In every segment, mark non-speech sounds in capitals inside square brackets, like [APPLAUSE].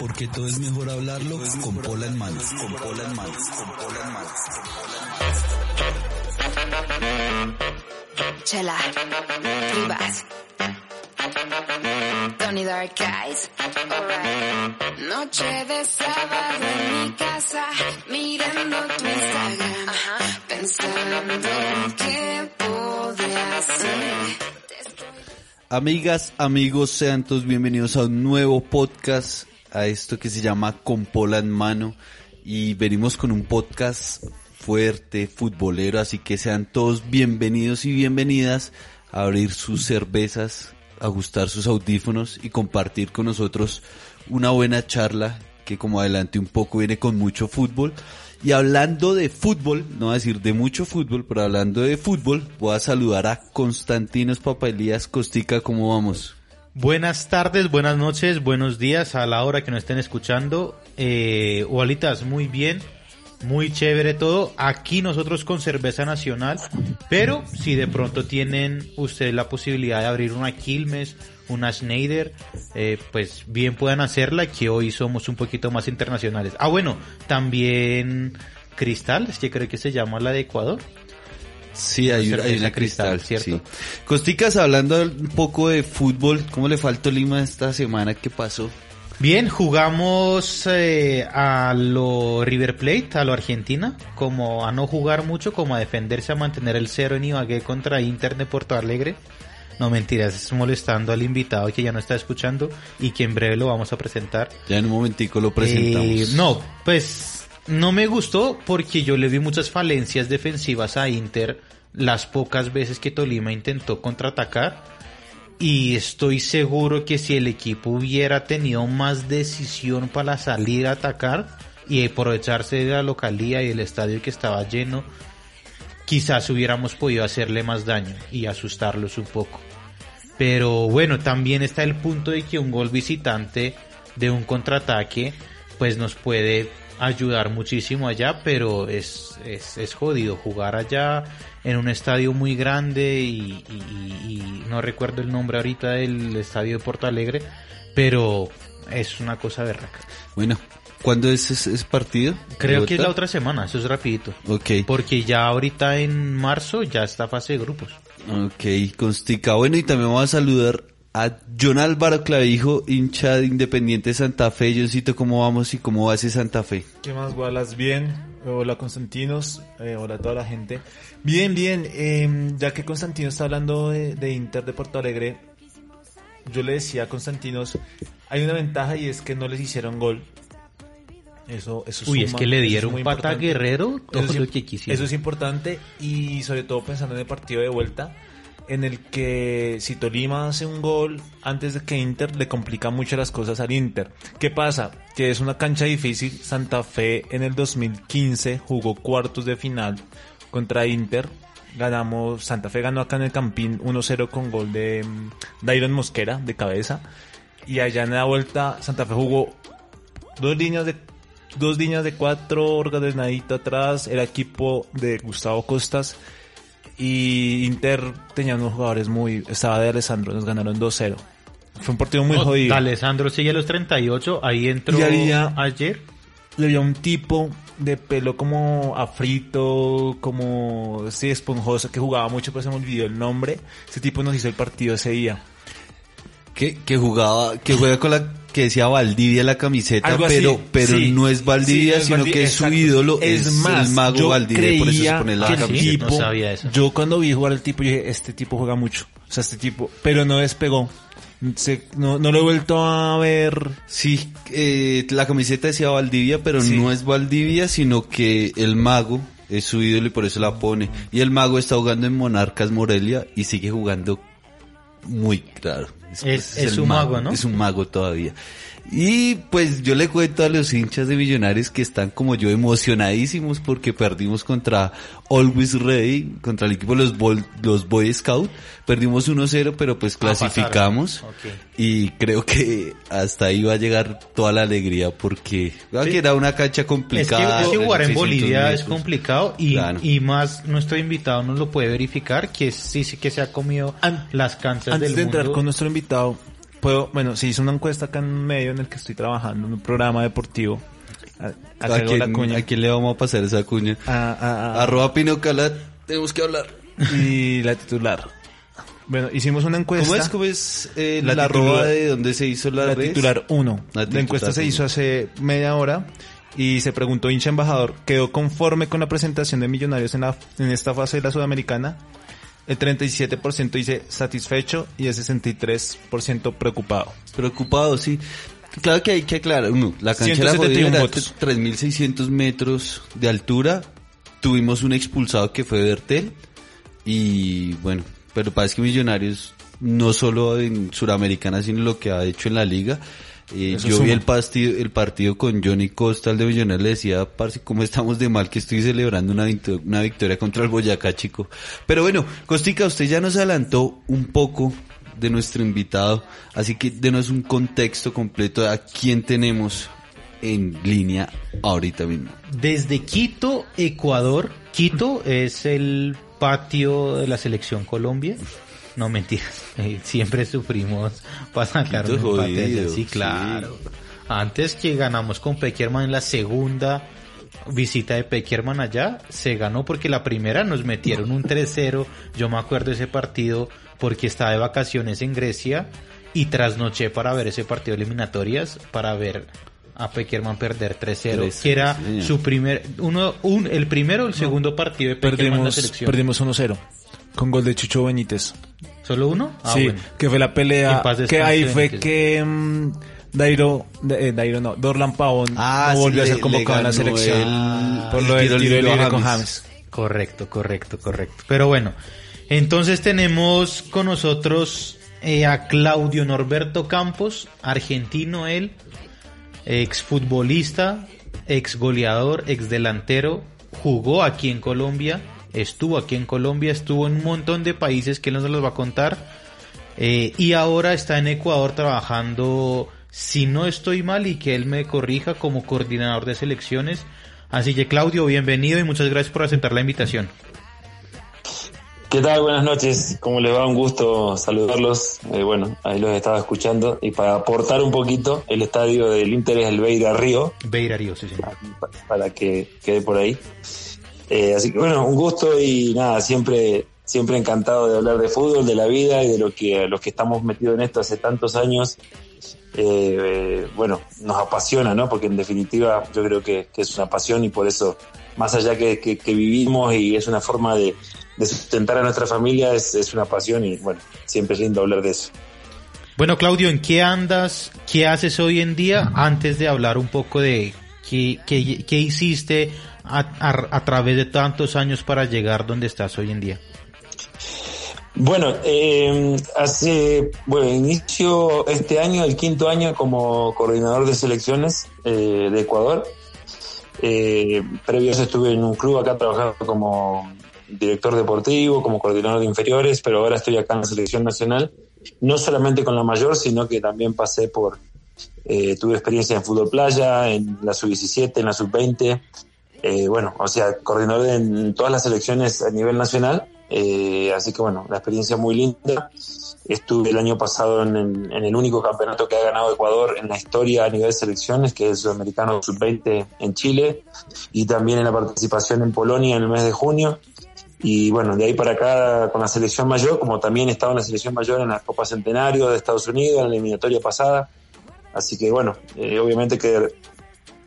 Porque todo es mejor hablarlo con pola en manos. Con pola en manos. Con pola en manos. Chela, Rivas, Tony Dark Eyes, alright. Noche de sábado en mi casa, mirando tu Instagram, pensando qué podría hacer. Amigas, amigos, sean todos bienvenidos a un nuevo podcast, a esto que se llama Con Pola en Mano. Y venimos con un podcast fuerte, futbolero, así que sean todos bienvenidos y bienvenidas a abrir sus cervezas, ajustar sus audífonos y compartir con nosotros una buena charla que como adelante un poco viene con mucho fútbol. Y hablando de fútbol, no voy a decir de mucho fútbol, pero hablando de fútbol, voy a saludar a Constantinos Papelías Costica, ¿cómo vamos? Buenas tardes, buenas noches, buenos días a la hora que nos estén escuchando. Eh, Walitas, muy bien, muy chévere todo. Aquí nosotros con cerveza nacional, pero si de pronto tienen ustedes la posibilidad de abrir una Quilmes, una Schneider, eh, pues bien puedan hacerla, que hoy somos un poquito más internacionales. Ah, bueno, también Cristal, es que creo que se llama la de Ecuador. Sí, hay, hay una Cristal, cristal, ¿cierto? sí. Costicas, hablando un poco de fútbol, ¿cómo le faltó Lima esta semana? ¿Qué pasó? Bien, jugamos eh, a lo River Plate, a lo Argentina, como a no jugar mucho, como a defenderse, a mantener el cero en Ibagué contra Inter de Porto Alegre. No mentiras, es molestando al invitado que ya no está escuchando y que en breve lo vamos a presentar. Ya en un momentico lo presentamos. Eh, no, pues no me gustó porque yo le vi muchas falencias defensivas a Inter las pocas veces que Tolima intentó contraatacar y estoy seguro que si el equipo hubiera tenido más decisión para salir a atacar y aprovecharse de la localía y el estadio que estaba lleno, quizás hubiéramos podido hacerle más daño y asustarlos un poco. Pero bueno, también está el punto de que un gol visitante de un contraataque pues nos puede ayudar muchísimo allá, pero es, es, es jodido jugar allá en un estadio muy grande y, y- y no recuerdo el nombre ahorita del estadio de Porto Alegre, pero es una cosa berraca. Bueno, ¿cuándo es ese, partido? Creo que es la otra semana, eso es rapidito. Ok, Porque ya ahorita en marzo ya está fase de grupos. ok, Costica. Bueno, y también vamos a saludar a John Álvaro Clavijo, hincha de Independiente Santa Fe. Johncito, ¿cómo vamos y cómo va ese Santa Fe? ¿Qué más, Wallace? Bien. Hola, Constantinos. Eh, hola a toda la gente. Bien, bien. eh, ya que Constantino está hablando de, de Inter de Porto Alegre, yo le decía a Constantinos, hay una ventaja y es que no les hicieron gol. Eso, eso Uy, es que le dieron muy pata a. Guerrero todo Eso es lo que quisieron. Eso es importante y sobre todo pensando en el partido de vuelta, en el que si Tolima hace un gol antes de que Inter le complica mucho las cosas al Inter. ¿Qué pasa? Que es una cancha difícil. Santa Fe en el 2015 jugó cuartos de final contra Inter. Ganamos, Santa Fe ganó acá en el Campín 1-0 con gol de mm, Dairon Mosquera de cabeza. Y allá en la vuelta Santa Fe jugó dos líneas de dos líneas de cuatro ordenadito atrás, era equipo de Gustavo Costas y Inter tenía unos jugadores muy, estaba de Alessandro, nos ganaron 2-0. Fue un partido muy No, jodido. Alessandro sigue a los 38, ahí entró Y había- ayer. Le había un tipo de pelo como afrito, como sí, esponjoso, que jugaba mucho, pero se me olvidó el nombre. Ese tipo nos hizo el partido ese día. Que, que jugaba, que juega con la, que decía Valdivia la camiseta, Algo así, pero, pero sí. no es Valdivia, Sí, no es sino Valdivia, que es su exacto. ídolo, Es es, más, el mago yo Valdivia, por eso se creía pone la que el camiseta. no sabía eso. Yo cuando vi jugar al tipo, yo dije, este tipo juega mucho. O sea, este tipo, pero no despegó. Se- no, no lo he vuelto a ver. Sí, eh, la camiseta decía Valdivia, pero Sí. no es Valdivia, sino que el mago es su ídolo y por eso la pone. Y el mago está jugando en Monarcas Morelia y sigue jugando muy claro. Es- es un mago, ¿no? Es un mago todavía. Y pues yo le cuento a los hinchas de Millonarios que están como yo emocionadísimos porque perdimos contra Always Ready, contra el equipo de los, Bol- los Boy Scout. Perdimos 1-0, pero pues clasificamos. pasaron. Ok. Y creo que hasta ahí va a llegar toda la alegría porque ah, que era una cancha Es que, complicada. es que jugar en 600 Bolivia es complicado y, Claro. y más nuestro invitado nos lo puede verificar que sí, sí que se ha comido An- las canchas Antes del de entrar mundo. con nuestro invitado, puedo, bueno, se hizo una encuesta acá en un medio en el que estoy trabajando, en un programa deportivo. A, ¿A, acá hago la quién, cuña. a quién le vamos a pasar esa cuña? A- Arroba Pinocalat, tenemos que hablar. y la titular. Bueno, hicimos una encuesta. ¿Cómo es? ¿Cómo es eh, La la, titular- arroba de donde se hizo la, La titular 1. La encuesta se hizo hace media hora y se preguntó hincha embajador, ¿quedó conforme con la presentación de Millonarios en, la, en esta fase de la Sudamericana? El 37% dice satisfecho y el 63% preocupado. Preocupado, sí. Claro que hay que aclarar. Uno, la cancha era 171 jodida, era votos. 3.600 metros de altura. Tuvimos un expulsado que fue Bertel. Y bueno, pero parece que Millonarios, no solo en Suramericana, sino lo que ha hecho en la liga. Eh, yo suma. vi el partido, el partido con Johnny Costa, el de Millonarios, le decía, parce, cómo estamos de mal que estoy celebrando una, victo- una victoria contra el Boyacá, chico. Pero bueno, Costica, usted ya nos adelantó un poco de nuestro invitado, así que denos un contexto completo a quién tenemos en línea ahorita mismo. Desde Quito, Ecuador. Quito es el patio de la selección Colombia. No mentiras, [LAUGHS] eh, siempre sufrimos para sacar Quito un empate jodido, Sí, sí. claro. Antes que ganamos con Peckerman en la segunda visita de Peckerman allá, se ganó porque la primera nos metieron un 3-0. Yo me acuerdo de ese partido porque estaba de vacaciones en Grecia y trasnoché para ver ese partido de eliminatorias, para ver a Peckerman perder 3-0, 3-0, que era sí, su primer, uno, un, el primero o el segundo partido de Peckerman en la selección. perdimos 1-0 con gol de Chucho Benítez. ¿Solo uno? Ah, sí, bueno. que fue la pelea, que ahí fue que mm, Dairo, eh, Dairo no, Dorlan Pavón Ah, no volvió sí, a ser convocado en la selección el- por lo del tiro libre a con. James. Correcto, correcto, correcto. Pero bueno, entonces tenemos con nosotros eh, a Claudio Norberto Campos, argentino él, exfutbolista, ex goleador, ex delantero, jugó aquí en Colombia, estuvo aquí en Colombia, estuvo en un montón de países que él nos los va a contar. eh, y ahora está en Ecuador trabajando, si no estoy mal, y que él me corrija como coordinador de selecciones. Así que Claudio, bienvenido y muchas gracias por aceptar la invitación. ¿Qué tal? Buenas noches. ¿Cómo les va? Un gusto saludarlos. Eh, bueno, ahí los estaba escuchando. Y para aportar un poquito, el estadio del Inter es el Beira Río, Beirarío, sí, señor. pa- para que quede por ahí. Eh, así que bueno, un gusto y nada, siempre, siempre encantado de hablar de fútbol, de la vida y de lo que los que estamos metidos en esto hace tantos años. eh, eh, bueno, nos apasiona, ¿no? Porque en definitiva yo creo que, que es una pasión y por eso, más allá que, que- que vivimos y es una forma de, de sustentar a nuestra familia, es, es una pasión y bueno, siempre es lindo hablar de eso. Bueno, Claudio, ¿en qué andas? ¿Qué haces hoy en día? Antes de hablar un poco de qué, qué, qué hiciste a, través de tantos años para llegar donde estás hoy en día. Bueno, eh, hace, bueno, inicio este año, el quinto año como coordinador de selecciones eh, de Ecuador. Eh, estuve en un club acá trabajando como director deportivo, como coordinador de inferiores, pero ahora estoy acá en la selección nacional, no solamente con la mayor, sino que también pasé por, eh, tuve experiencia en fútbol playa, en la sub-17, en la sub-20, eh, bueno, o sea, coordinador en todas las selecciones a nivel nacional, eh, así que bueno, la experiencia muy linda. Estuve el año pasado en el, en el único campeonato que ha ganado Ecuador en la historia a nivel de selecciones, que es el Sudamericano Sub-20 en Chile, y también en la participación en Polonia en el mes de junio. Y bueno, de ahí para acá con la selección mayor, como también estaba en la selección mayor en la Copa Centenario de Estados Unidos, en la eliminatoria pasada. Así que bueno, eh, obviamente que,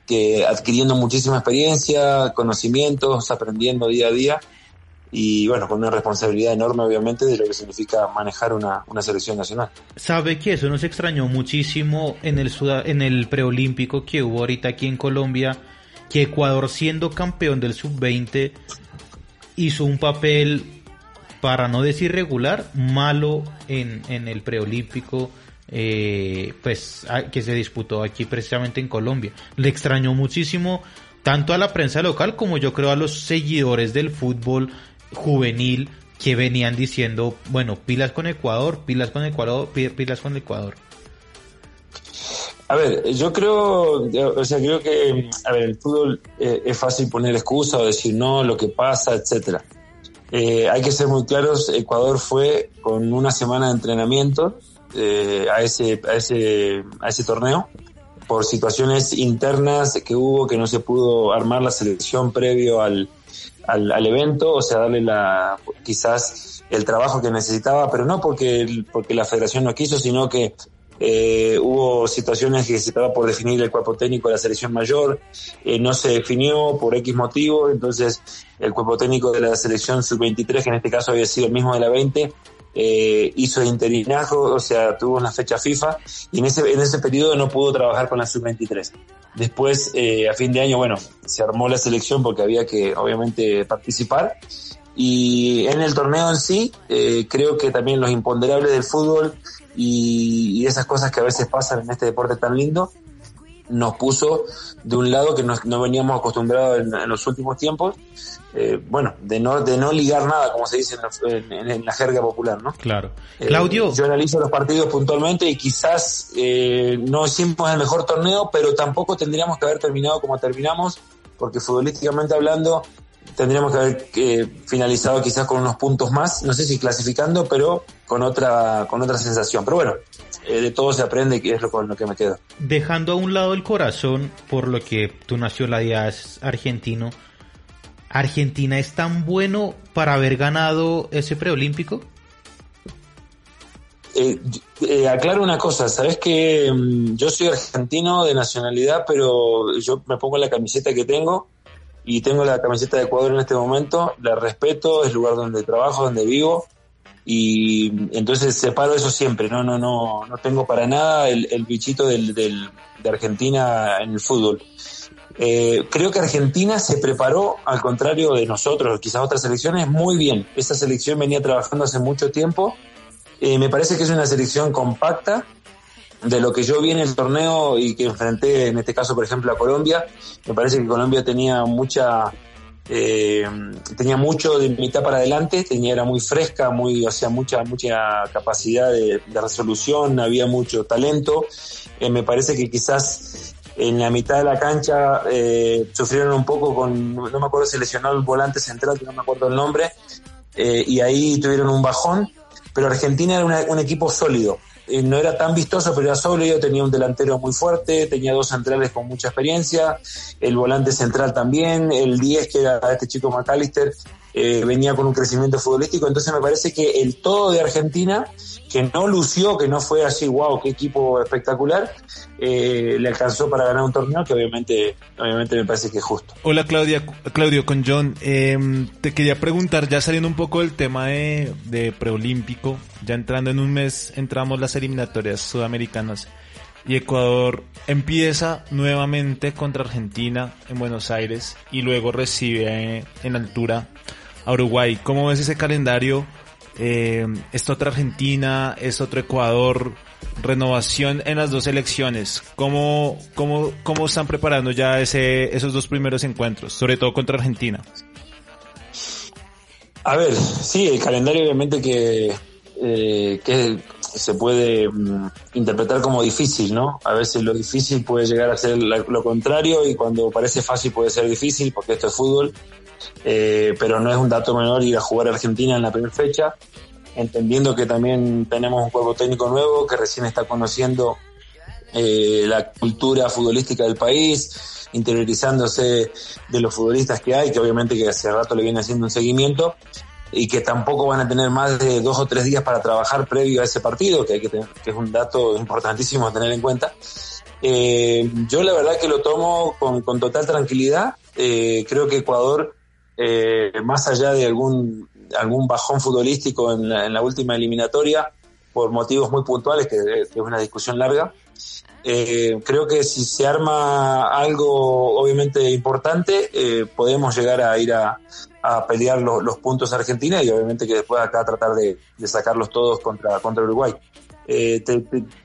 que adquiriendo muchísima experiencia, conocimientos, aprendiendo día a día y bueno, con una responsabilidad enorme obviamente de lo que significa manejar una, una selección nacional. Sabe que eso nos extrañó muchísimo en el en el preolímpico que hubo ahorita aquí en Colombia, que Ecuador siendo campeón del sub-20 hizo un papel para no decir regular, malo en, en el preolímpico eh, pues que se disputó aquí precisamente en Colombia. Le extrañó muchísimo tanto a la prensa local como yo creo a los seguidores del fútbol juvenil que venían diciendo, bueno, pilas con Ecuador, pilas con Ecuador, pi- pilas con Ecuador. A ver, yo creo, o sea, creo que, a ver, el fútbol eh, es fácil poner excusa o decir no, lo que pasa, etcétera. Eh, hay que ser muy claros, Ecuador fue con una semana de entrenamiento eh, a ese, a ese, a ese torneo por situaciones internas que hubo que no se pudo armar la selección previo al, al, al evento, o sea, darle la, quizás el trabajo que necesitaba, pero no porque, porque la federación no quiso, sino que eh, hubo situaciones que se estaba por definir el cuerpo técnico de la selección mayor, eh, no se definió por X motivo, entonces el cuerpo técnico de la selección sub-23, que en este caso había sido el mismo de la 20, eh, hizo interinajo, o sea, tuvo una fecha FIFA y en ese, en ese periodo no pudo trabajar con la sub-23. Después, eh, a fin de año, bueno, se armó la selección porque había que, obviamente, participar. Y en el torneo en sí, eh, creo que también los imponderables del fútbol y, y esas cosas que a veces pasan en este deporte tan lindo, nos puso de un lado que nos- no veníamos acostumbrados en, en los últimos tiempos, eh, bueno, de no, de no ligar nada, como se dice en la, en- en la jerga popular, ¿no? Claro. Eh, Claudio, yo analizo los partidos puntualmente y quizás eh, no hicimos el mejor torneo, pero tampoco tendríamos que haber terminado como terminamos, porque futbolísticamente hablando tendríamos que haber eh, finalizado quizás con unos puntos más, no sé si clasificando, pero con otra con otra sensación. Pero bueno, eh, de todo se aprende y es lo con lo que me quedo. dejando a un lado el corazón, por lo que tu nacionalidad es argentino, ¿Argentina es tan bueno para haber ganado ese preolímpico? Eh, eh, aclaro una cosa, sabes que mm, yo soy argentino de nacionalidad, pero yo me pongo la camiseta que tengo y tengo la camiseta de Ecuador en este momento, la respeto, es el lugar donde trabajo, donde vivo y entonces separo eso siempre, no, no, no, no tengo para nada el, el bichito del, del- de Argentina en el fútbol. Eh, creo que Argentina se preparó, al contrario de nosotros, quizás otras selecciones, muy bien. Esa selección venía trabajando hace mucho tiempo. Eh, me parece que es una selección compacta. De lo que yo vi en el torneo y que enfrenté, en este caso, por ejemplo, a Colombia, me parece que Colombia tenía mucha, eh, tenía mucho de mitad para adelante, tenía, era muy fresca, muy, o sea, mucha, mucha capacidad de, resolución, había mucho talento. Eh, me parece que quizás en la mitad de la cancha eh, sufrieron un poco con, no me acuerdo si lesionó el volante central, que no me acuerdo el nombre, eh, y ahí tuvieron un bajón, pero Argentina era un equipo sólido. Eh, no era tan vistoso, pero era sólido, tenía un delantero muy fuerte, tenía dos centrales con mucha experiencia, el volante central también, el 10 que era este chico McAllister, eh, venía con un crecimiento futbolístico, entonces me parece que el todo de Argentina, que no lució, que no fue así, wow, qué equipo espectacular, eh, le alcanzó para ganar un torneo que obviamente, obviamente me parece que es justo. Hola Claudia, Claudio con John. Eh, te quería preguntar, ya saliendo un poco del tema de, de preolímpico, ya entrando en un mes, entramos las eliminatorias sudamericanas y Ecuador empieza nuevamente contra Argentina en Buenos Aires y luego recibe eh, en altura a Uruguay. ¿Cómo ves ese calendario? Eh, ¿Es otra Argentina? ¿Es otro Ecuador? Renovación en las dos elecciones. ¿Cómo, cómo, cómo están preparando ya ese, esos dos primeros encuentros? Sobre todo contra Argentina. A ver, sí, el calendario obviamente que, eh, que se puede mm, interpretar como difícil, ¿no? A veces lo difícil puede llegar a ser lo contrario y cuando parece fácil puede ser difícil porque esto es fútbol, eh, pero no es un dato menor ir a jugar a Argentina en la primera fecha, entendiendo que también tenemos un cuerpo técnico nuevo que recién está conociendo eh, la cultura futbolística del país, interiorizándose de los futbolistas que hay, que obviamente que hace rato le viene haciendo un seguimiento y que tampoco van a tener más de dos o tres días para trabajar previo a ese partido, que hay que tener, que es un dato importantísimo a tener en cuenta. Eh, yo la verdad que lo tomo con, total tranquilidad. Eh, creo que Ecuador, eh, más allá de algún algún bajón futbolístico en la, en la última eliminatoria, por motivos muy puntuales, que, que es una discusión larga. Eh, creo que si se arma algo obviamente importante, eh, podemos llegar a ir a, a pelear lo- los puntos a Argentina y obviamente que después acá tratar de, sacarlos todos contra, contra Uruguay. Eh,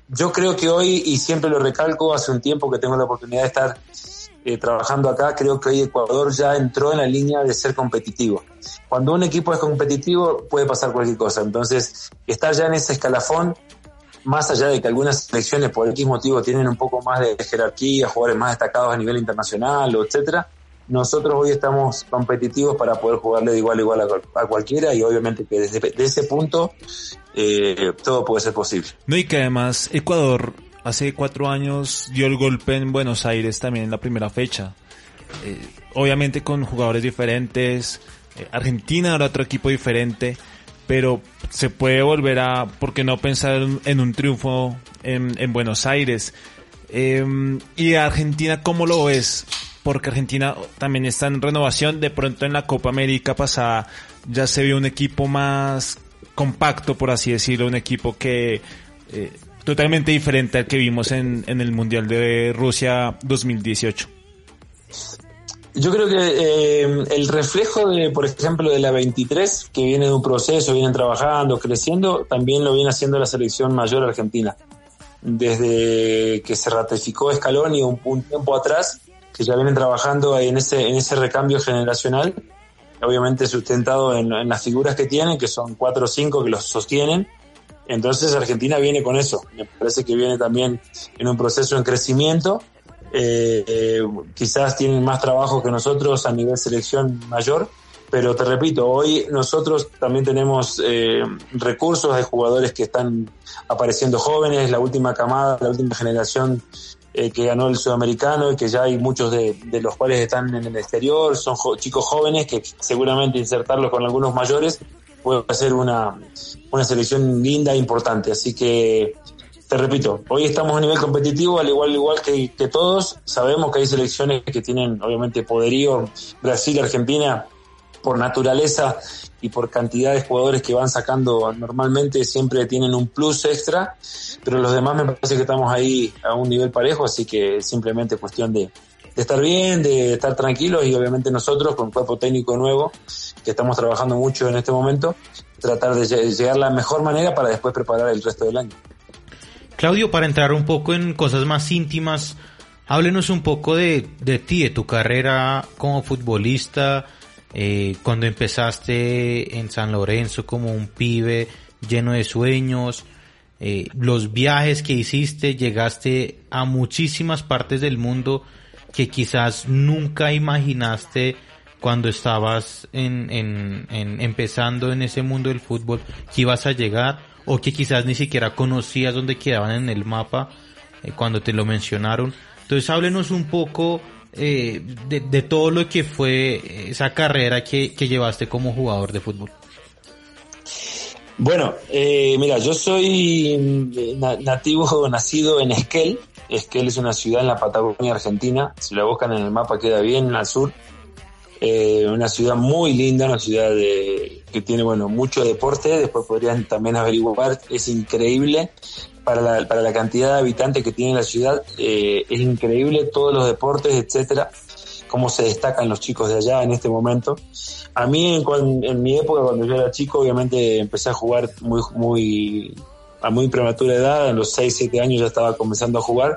yo creo que hoy, y siempre lo recalco, hace un tiempo que tengo la oportunidad de estar eh, trabajando acá, creo que hoy Ecuador ya entró en la línea de ser competitivo. Cuando un equipo es competitivo puede pasar cualquier cosa, entonces estar ya en ese escalafón más allá de que algunas selecciones por X motivo tienen un poco más de jerarquía, jugadores más destacados a nivel internacional etcétera, nosotros hoy estamos competitivos para poder jugarle de igual a igual a, cual- a cualquiera y obviamente que desde de ese punto eh, todo puede ser posible. No, y que además Ecuador hace cuatro años dio el golpe en Buenos Aires también en la primera fecha. Eh, obviamente con jugadores diferentes. eh, Argentina era otro equipo diferente. Pero se puede volver a, ¿por qué no pensar en, un triunfo en, en Buenos Aires? Eh, y Argentina, ¿cómo lo ves? Porque Argentina también está en renovación. De pronto en la Copa América pasada ya se vio un equipo más compacto, por así decirlo, un equipo que eh, totalmente diferente al que vimos en, en el Mundial de Rusia 2018. Yo creo que eh, el reflejo de, por ejemplo, de la 23, que viene de un proceso, vienen trabajando, creciendo, también lo viene haciendo la selección mayor argentina. Desde que se ratificó Scaloni un, un tiempo atrás, que ya vienen trabajando en ese, en ese recambio generacional, obviamente sustentado en, en las figuras que tienen, que son cuatro o cinco que los sostienen. Entonces Argentina viene con eso. Me parece que viene también en un proceso en crecimiento eh, eh, quizás tienen más trabajo que nosotros a nivel selección mayor, pero te repito, hoy nosotros también tenemos eh, recursos de jugadores que están apareciendo jóvenes, la última camada, la última generación eh, que ganó el sudamericano y que ya hay muchos de, los cuales están en el exterior, son chicos jóvenes que seguramente insertarlos con algunos mayores puede ser una, una selección linda e importante, así que te repito, hoy estamos a nivel competitivo, al igual igual que, que, todos. Sabemos que hay selecciones que tienen obviamente poderío. Brasil, Argentina, por naturaleza y por cantidad de jugadores que van sacando normalmente, siempre tienen un plus extra. Pero los demás me parece que estamos ahí a un nivel parejo, así que simplemente cuestión de, de estar bien, de estar tranquilos y obviamente nosotros con cuerpo técnico nuevo, que estamos trabajando mucho en este momento, tratar de llegar la mejor manera para después preparar el resto del año. Claudio, para entrar un poco en cosas más íntimas, háblenos un poco de, de ti, de tu carrera como futbolista, eh, cuando empezaste en San Lorenzo como un pibe lleno de sueños, eh, los viajes que hiciste, llegaste a muchísimas partes del mundo que quizás nunca imaginaste cuando estabas en, empezando en ese mundo del fútbol que ibas a llegar o que quizás ni siquiera conocías dónde quedaban en el mapa eh, cuando te lo mencionaron. Entonces háblenos un poco eh, de, de, todo lo que fue esa carrera que, que llevaste como jugador de fútbol. Bueno, eh, mira, yo soy nativo, [LAUGHS] nacido en Esquel. Esquel es una ciudad en la Patagonia Argentina. Si la buscan en el mapa queda bien al sur. Eh, una ciudad muy linda, una ciudad de, que tiene bueno mucho deporte, después podrían también averiguar, es increíble para la, para la cantidad de habitantes que tiene la ciudad, eh, es increíble todos los deportes, etcétera, cómo se destacan los chicos de allá en este momento. A mí en, en mi época, cuando yo era chico, obviamente empecé a jugar muy, muy, a muy prematura edad, a los 6, 7 años ya estaba comenzando a jugar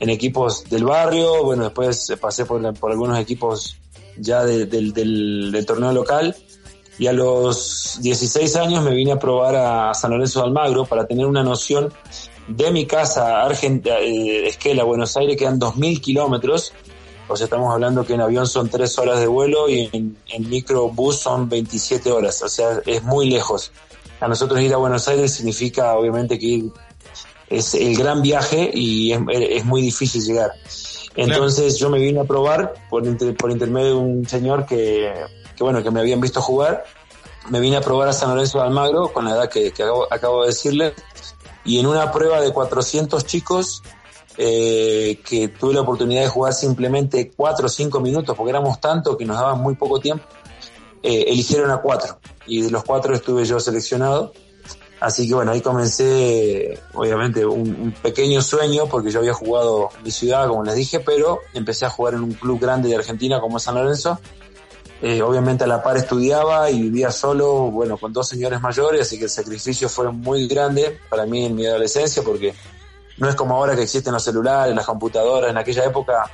en equipos del barrio, bueno, después pasé por, por algunos equipos ya de, de, del, del, torneo local. Y a los 16 años me vine a probar a San Lorenzo de Almagro para tener una noción de mi casa Argentina, eh, Esquela, Buenos Aires, quedan 2.000 kilómetros, o sea, estamos hablando que en avión son 3 horas de vuelo y en, en microbús son 27 horas, o sea, es muy lejos. A nosotros ir a Buenos Aires significa obviamente que ir, es el gran viaje y es, es muy difícil llegar. Entonces claro. yo me vine a probar por, inter, por intermedio de un señor que, que, bueno, que me habían visto jugar. Me vine a probar a San Lorenzo de Almagro con la edad que, que acabo, acabo, de decirle. Y en una prueba de 400 chicos, eh, que tuve la oportunidad de jugar simplemente 4 o 5 minutos, porque éramos tanto que nos daban muy poco tiempo, eh, eligieron a 4. Y de los 4 estuve yo seleccionado. Así que bueno, ahí comencé, obviamente, un, un, pequeño sueño, porque yo había jugado en mi ciudad, como les dije, pero empecé a jugar en un club grande de Argentina como San Lorenzo. Eh, obviamente a la par estudiaba y vivía solo, bueno, con dos señores mayores, así que el sacrificio fue muy grande para mí en mi adolescencia, porque no es como ahora que existen los celulares, las computadoras, en aquella época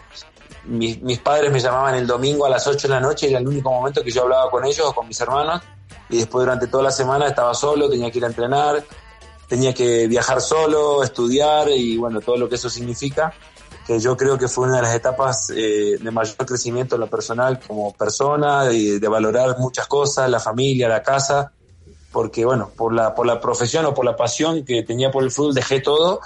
mis, mis padres me llamaban el domingo a las 8 de la noche, era el único momento que yo hablaba con ellos o con mis hermanos, y después durante toda la semana estaba solo, tenía que ir a entrenar, tenía que viajar solo, estudiar y bueno, todo lo que eso significa, que yo creo que fue una de las etapas eh, de mayor crecimiento en lo personal como persona, y de valorar muchas cosas, la familia, la casa, porque bueno, por la, por la profesión o por la pasión que tenía por el fútbol dejé todo,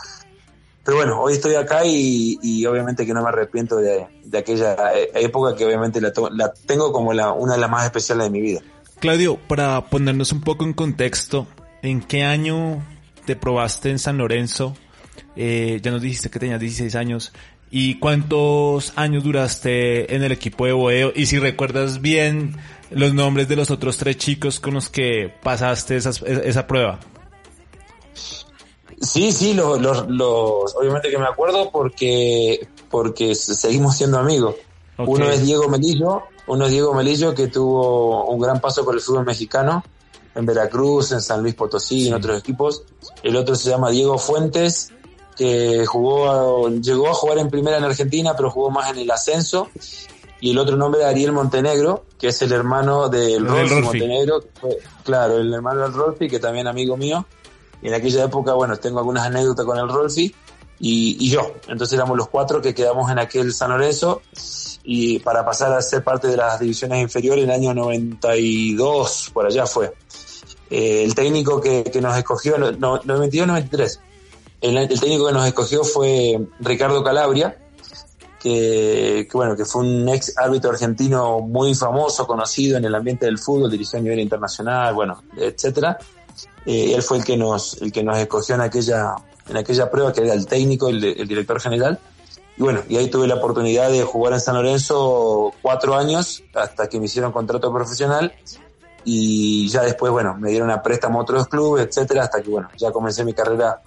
pero bueno, hoy estoy acá y, y obviamente que no me arrepiento de, de aquella eh, época que obviamente la, la tengo como la, una de las más especiales de mi vida. Claudio, para ponernos un poco en contexto, ¿en qué año te probaste en San Lorenzo? Eh, ya nos dijiste que tenías 16 años. ¿Y cuántos años duraste en el equipo de Boeo? Y si recuerdas bien los nombres de los otros tres chicos con los que pasaste esas, esa prueba. Sí, sí, los, los, los, obviamente que me acuerdo porque, porque seguimos siendo amigos. Okay. Uno es Diego Melillo, uno es Diego Melillo que tuvo un gran paso por el fútbol mexicano en Veracruz, en San Luis Potosí, sí. en otros equipos. El otro se llama Diego Fuentes, que jugó, llegó a jugar en primera en Argentina, pero jugó más en el ascenso. Y el otro nombre es Ariel Montenegro, que es el hermano del Rolfi, Montenegro, fue, claro, el hermano del Rolfi, que también amigo mío. Y en aquella época, bueno, tengo algunas anécdotas con el Rolfi y, y yo. Entonces éramos los cuatro que quedamos en aquel San Lorenzo y para pasar a ser parte de las divisiones inferiores en el año 92, por allá fue. Eh, el técnico que, que, nos escogió, no, 92-93, el, el, técnico que nos escogió fue Ricardo Calabria, que, bueno, que fue un ex árbitro argentino muy famoso, conocido en el ambiente del fútbol, dirigió a nivel internacional, bueno, etcétera. Eh, él fue el que nos, el que nos escogió en aquella, en aquella prueba, que era el técnico, el, el director general. Y bueno, y ahí tuve la oportunidad de jugar en San Lorenzo cuatro años hasta que me hicieron contrato profesional y ya después, bueno, me dieron a préstamo a otros clubes, etcétera, hasta que, bueno, ya comencé mi carrera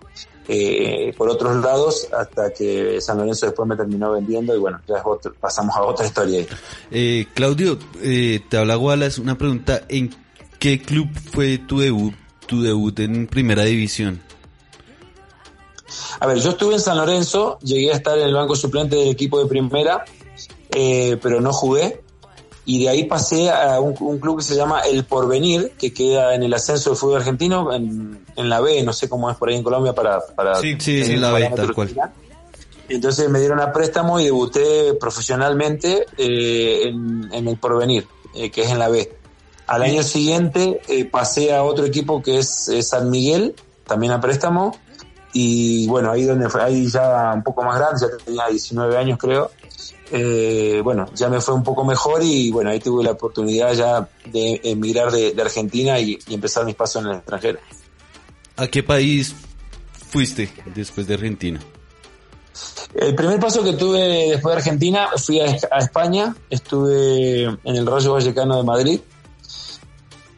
eh, por otros lados hasta que San Lorenzo después me terminó vendiendo y bueno, ya pasamos a otra historia. Eh, Claudio, eh, te habla Wallace, una pregunta, ¿en qué club fue tu debut, tu debut en primera división? A ver, yo estuve en San Lorenzo, llegué a estar en el banco suplente del equipo de primera, eh, pero no jugué. Y de ahí pasé a un, un, club que se llama El Porvenir, que queda en el ascenso del fútbol argentino, en, en la B, no sé cómo es por ahí en Colombia para... para sí, sí, en la B, tal cual. Entonces me dieron a préstamo y debuté profesionalmente eh, en, en, El Porvenir, eh, que es en la B. Al año siguiente pasé a otro equipo que es San Miguel, también a préstamo, y bueno, ahí donde fue, ahí ya un poco más grande, ya tenía 19 años creo, eh, bueno, ya me fue un poco mejor y bueno, ahí tuve la oportunidad ya de emigrar de, de Argentina y, y, empezar mis pasos en el extranjero. ¿A qué país fuiste después de Argentina? El primer paso que tuve después de Argentina fui a, a España, estuve en el Rayo Vallecano de Madrid,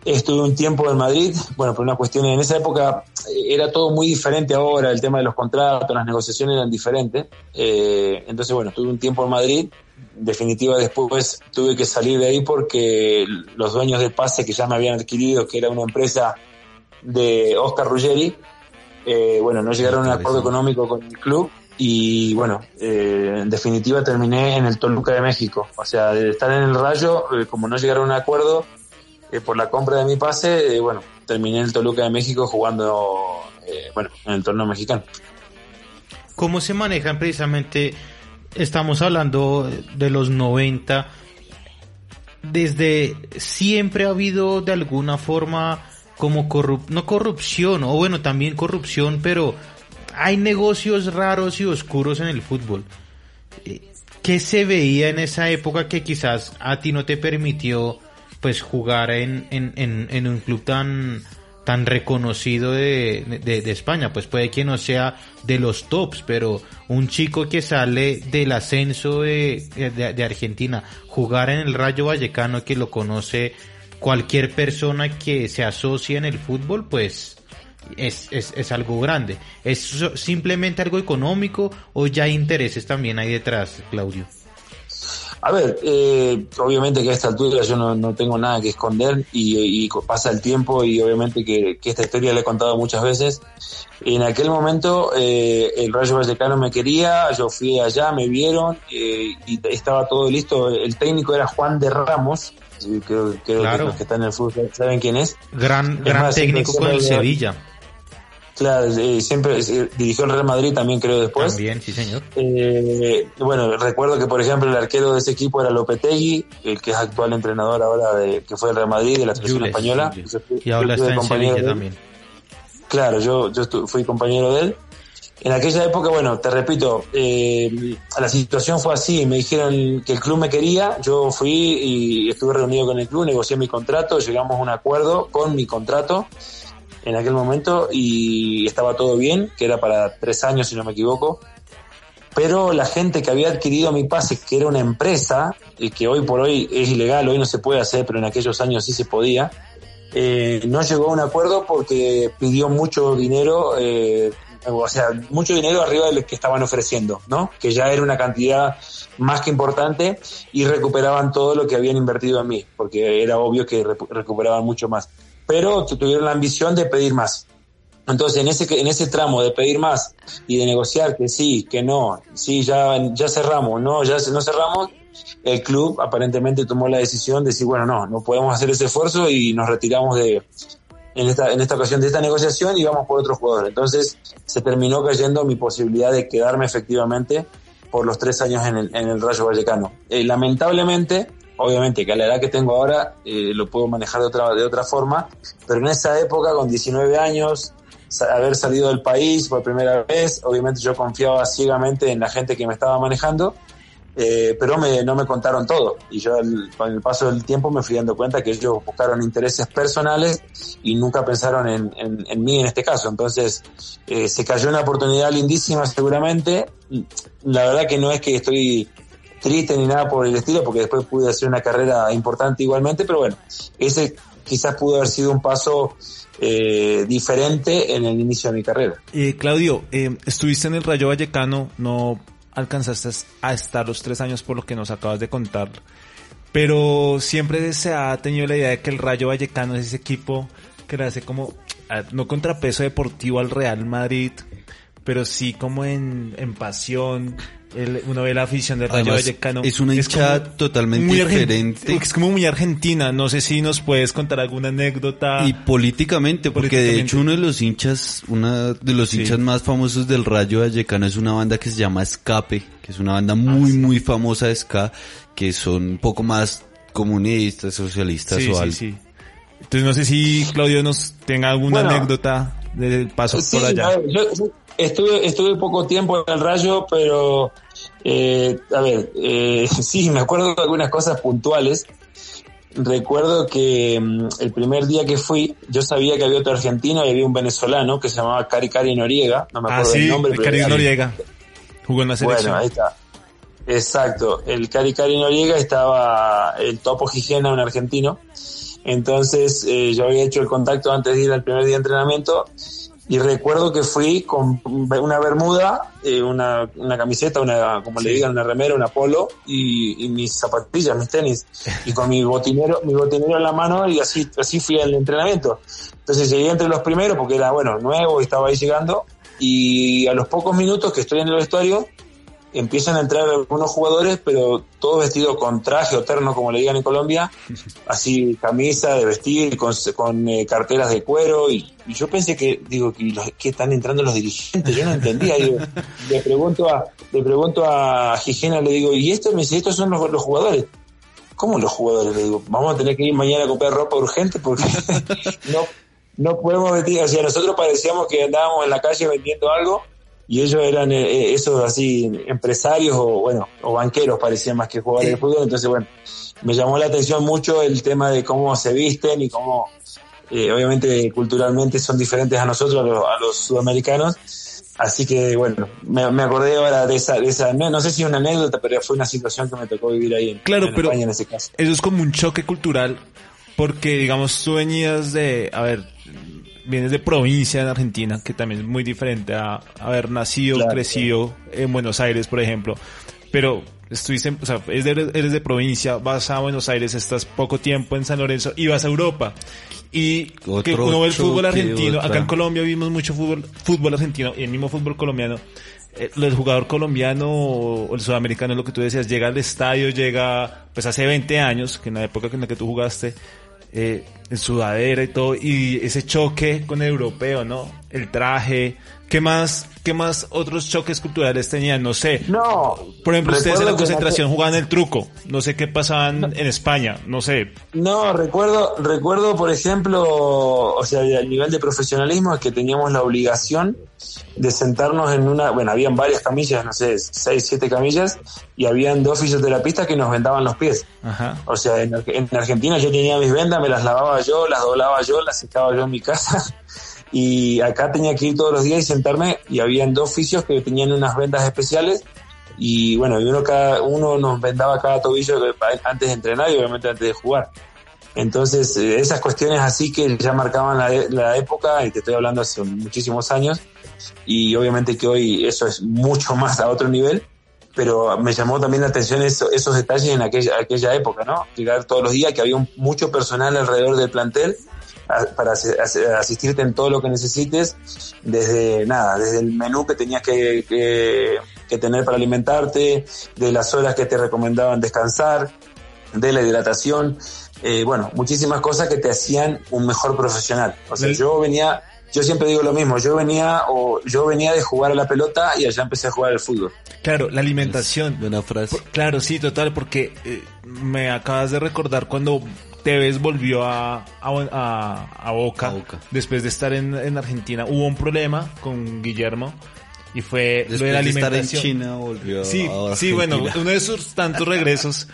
Estuve un tiempo en Madrid, bueno, por una cuestión, en esa época era todo muy diferente ahora, el tema de los contratos, las negociaciones eran diferentes. Eh, entonces, bueno, estuve un tiempo en Madrid, definitiva después tuve que salir de ahí porque los dueños del pase que ya me habían adquirido, que era una empresa de Oscar Ruggeri, eh, bueno, no llegaron a un acuerdo económico con el club y bueno, eh, en definitiva terminé en el Toluca de México. O sea, de estar en el Rayo, eh, como no llegaron a un acuerdo, eh, por la compra de mi pase, eh, bueno, terminé en el Toluca de México jugando, eh, bueno, en el torneo mexicano. ¿Cómo se manejan precisamente? Estamos hablando de los 90. Desde siempre ha habido de alguna forma como corrup no corrupción, o bueno, también corrupción, pero hay negocios raros y oscuros en el fútbol. ¿Qué se veía en esa época que quizás a ti no te permitió pues jugar en, en, en, en un club tan tan reconocido de, de, de, España, pues puede que no sea de los tops, pero un chico que sale del ascenso de, de, Argentina, jugar en el Rayo Vallecano que lo conoce cualquier persona que se asocia en el fútbol, pues es, es, es algo grande. ¿Es simplemente algo económico o ya hay intereses también hay detrás, Claudio? A ver, eh, obviamente que a esta altura yo no, no tengo nada que esconder y, y pasa el tiempo y obviamente que, que esta historia la he contado muchas veces. En aquel momento eh, el Rayo Vallecano me quería, yo fui allá, me vieron eh, y estaba todo listo. El técnico era Juan de Ramos, sí, creo, creo Claro. que los que están en el fútbol saben quién es. Gran, Es gran más, técnico con el. Sevilla. Claro, eh, siempre eh, dirigió el Real Madrid también creo después. También, sí señor. Eh, bueno, recuerdo que, por ejemplo, el arquero de ese equipo era Lopetegui, el que es actual entrenador ahora de que fue el Real Madrid de la selección española. Jules. Y ahora yo está en compañero Sevilla también. Claro, yo, yo fui compañero de él. En aquella época, bueno, te repito, eh, la situación fue así. Me dijeron que el club me quería, yo fui y estuve reunido con el club, negocié mi contrato, llegamos a un acuerdo con mi contrato en aquel momento y estaba todo bien, que era para tres años si no me equivoco. Pero la gente que había adquirido mi pase, que era una empresa, y que hoy por hoy es ilegal, hoy no se puede hacer, pero en aquellos años sí se podía, eh, no llegó a un acuerdo porque pidió mucho dinero, eh, o sea, mucho dinero arriba de lo que estaban ofreciendo, ¿no? Que ya era una cantidad más que importante y recuperaban todo lo que habían invertido en mí, porque era obvio que recuperaban mucho más. Pero tu- tuvieron la ambición de pedir más. Entonces, en ese, en ese tramo de pedir más y de negociar que sí, que no, sí, ya, ya cerramos, no, ya no cerramos, el club aparentemente tomó la decisión de decir, bueno, no, no podemos hacer ese esfuerzo y nos retiramos de, en esta, en esta ocasión de esta negociación y vamos por otro jugador. Entonces, se terminó cayendo mi posibilidad de quedarme efectivamente por los tres años en el, en el Rayo Vallecano. Eh, lamentablemente, obviamente que a la edad que tengo ahora eh, lo puedo manejar de otra, de otra forma, pero en esa época, con 19 años, haber salido del país por primera vez, obviamente yo confiaba ciegamente en la gente que me estaba manejando, eh, pero me, no me contaron todo. Y yo con el paso del tiempo me fui dando cuenta que ellos buscaron intereses personales y nunca pensaron en, en- en mí en este caso. Entonces eh, se cayó una oportunidad lindísima seguramente. La verdad que no es que estoy triste ni nada por el estilo, porque después pude hacer una carrera importante igualmente, pero bueno, ese quizás pudo haber sido un paso eh, diferente en el inicio de mi carrera. Eh, Claudio, eh, estuviste en el Rayo Vallecano, no alcanzaste a estar los tres años por lo que nos acabas de contar, pero siempre se ha tenido la idea de que el Rayo Vallecano es ese equipo que le hace como, no contrapeso deportivo al Real Madrid, pero sí como en, en pasión. El- uno ve la afición del Rayo Además, Vallecano. es una hinchada totalmente diferente. Es como muy argentina. No sé si nos puedes contar alguna anécdota. Y políticamente, porque de hecho uno de los hinchas, una de los Sí. hinchas más famosos del Rayo Vallecano es una banda que se llama Escape, que es una banda muy, muy famosa de ska, que son un poco más comunistas, socialistas Sí, o sí, algo. sí. Entonces no sé si Claudio nos tenga alguna Bueno. anécdota paso Sí, por allá. ver, yo yo estuve, estuve poco tiempo en el Rayo, pero eh, a ver, eh, [LAUGHS] sí, me acuerdo de algunas cosas puntuales. Recuerdo que mm, el primer día que fui, yo sabía que había otro argentino y había un venezolano que se llamaba Cari Cari Noriega, no me ah, acuerdo sí, el nombre. el pero era- Noriega. Jugó en la selección. Bueno, ahí está. Exacto, el Cari Cari Noriega estaba el Topo Gigena, un argentino. Entonces eh, yo había hecho el contacto antes de ir al primer día de entrenamiento y recuerdo que fui con una bermuda, eh, una, una camiseta, una, como le digan, una remera, una polo y, y mis zapatillas, mis tenis. [LAUGHS] Y con mi botinero, mi botinero en la mano y así, así fui al entrenamiento. Entonces llegué entre los primeros porque era bueno, nuevo y estaba ahí llegando. Y a los pocos minutos que estoy en el vestuario empiezan a entrar algunos jugadores, pero todos vestidos con traje o terno, como le digan en Colombia, [LAUGHS] así camisa de vestir, con, con eh, carteras de cuero, y, y yo pensé que, digo, que, los, que están entrando los dirigentes, yo no entendía, digo, [LAUGHS] le pregunto a, le pregunto a Gigena, le digo, y esto me dice, estos son los, los jugadores. ¿Cómo los jugadores? Le digo, vamos a tener que ir mañana a comprar ropa urgente porque [LAUGHS] no, no podemos vestir, o sea, nosotros parecíamos que andábamos en la calle vendiendo algo y ellos eran eh, esos así empresarios o bueno o banqueros parecían más que jugadores de fútbol. Entonces bueno me llamó la atención mucho el tema de cómo se visten y cómo eh, obviamente culturalmente son diferentes a nosotros a los, a los sudamericanos. Así que bueno me, me, acordé ahora de esa de esa no, no, sé si una anécdota pero fue una situación que me tocó vivir ahí en, claro en pero España en ese caso. eso es como un choque cultural porque digamos venías de a ver vienes de provincia en Argentina, que también es muy diferente a haber nacido, Claro, crecido en Buenos Aires, por ejemplo. Pero estuviste, o sea, eres de, eres de provincia, vas a Buenos Aires, estás poco tiempo en San Lorenzo y vas a Europa. Y que uno ve el fútbol argentino, otra- acá en Colombia vimos mucho fútbol, fútbol argentino y el mismo fútbol colombiano. Eh, del jugador colombiano o el sudamericano, lo que tú decías, llega al estadio, llega, pues hace 20 años, que en la época en la que tú jugaste, eh, en sudadera y todo, y ese choque con el europeo, ¿no? El traje, ¿qué más, qué más otros choques culturales tenían? No sé. No. Por ejemplo, ustedes en la que concentración jugaban el truco, no sé qué pasaban en España, no sé. No, recuerdo, recuerdo, por ejemplo, o sea, al nivel de profesionalismo es que teníamos la obligación de sentarnos en una, bueno, habían varias camillas, no sé, seis, siete camillas, y habían dos fisioterapistas que nos vendaban los pies. Ajá. O sea, en, en Argentina yo tenía mis vendas, me las lavaba yo, las doblaba yo, las secaba yo en mi casa. Y acá tenía que ir todos los días y sentarme y habían dos fisios que tenían unas vendas especiales y bueno, y uno cada uno nos vendaba cada tobillo antes de entrenar y obviamente antes de jugar. Entonces, eh, esas cuestiones así que ya marcaban la, la época, y te estoy hablando hace muchísimos años, y obviamente que hoy eso es mucho más a otro nivel, pero me llamó también la atención eso- esos detalles en aquella, aquella época, ¿no? Llegar todos los días, que había un- mucho personal alrededor del plantel para asi- asi- asistirte en todo lo que necesites, desde nada, desde el menú que tenías que, que, que tener para alimentarte, de las horas que te recomendaban descansar, de la hidratación, eh, bueno, muchísimas cosas que te hacían un mejor profesional. O sea, Del- yo venía, yo siempre digo lo mismo, yo venía o yo venía de jugar a la pelota y allá empecé a jugar al fútbol. Claro, la alimentación. Buena frase. Por- Claro, sí, total, porque eh, me acabas de recordar cuando Tevez volvió a, a, a- a Boca, Boca. después de estar en, en Argentina. Hubo un problema con Guillermo y fue Después lo de la de estar en alimentación. China volvió Sí, a sí, bueno, uno de sus tantos regresos,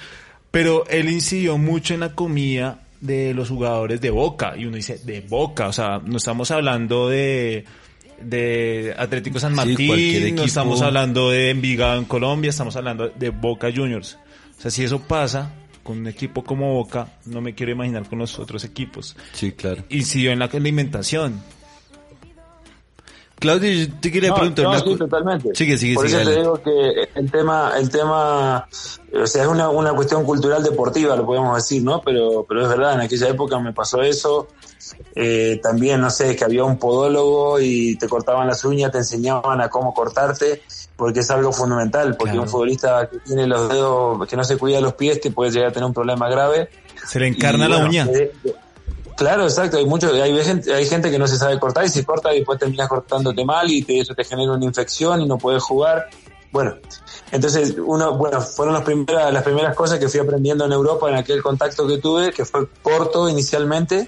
pero él incidió mucho en la comida de los jugadores de Boca, y uno dice, de Boca, o sea, no estamos hablando de de Atlético San Sí, Martín, cualquier no estamos hablando de Envigado en Colombia, estamos hablando de Boca Juniors. O sea, si eso pasa con un equipo como Boca, no me quiero imaginar con los otros equipos. Sí, claro. Incidió en la alimentación. Claudio, yo te quería No, preguntar no, una sí, totalmente. Sigue, sigue, Por sigue. eso te digo que el tema, el tema, o sea, es una, una cuestión cultural deportiva, lo podemos decir, ¿no? Pero, pero es verdad, en aquella época me pasó eso. Eh, también, no sé, que había un podólogo y te cortaban las uñas, te enseñaban a cómo cortarte, porque es algo fundamental, porque Claro. un futbolista que tiene los dedos, que no se cuida los pies, te puede llegar a tener un problema grave. Se le encarna Y, la bueno, uña. eh, Claro, exacto. Hay mucho, hay gente, hay gente que no se sabe cortar y se corta y después terminas cortándote mal y te, eso te genera una infección y no puedes jugar. Bueno, entonces uno, bueno, fueron las primeras, las primeras cosas que fui aprendiendo en Europa en aquel contacto que tuve, que fue corto inicialmente,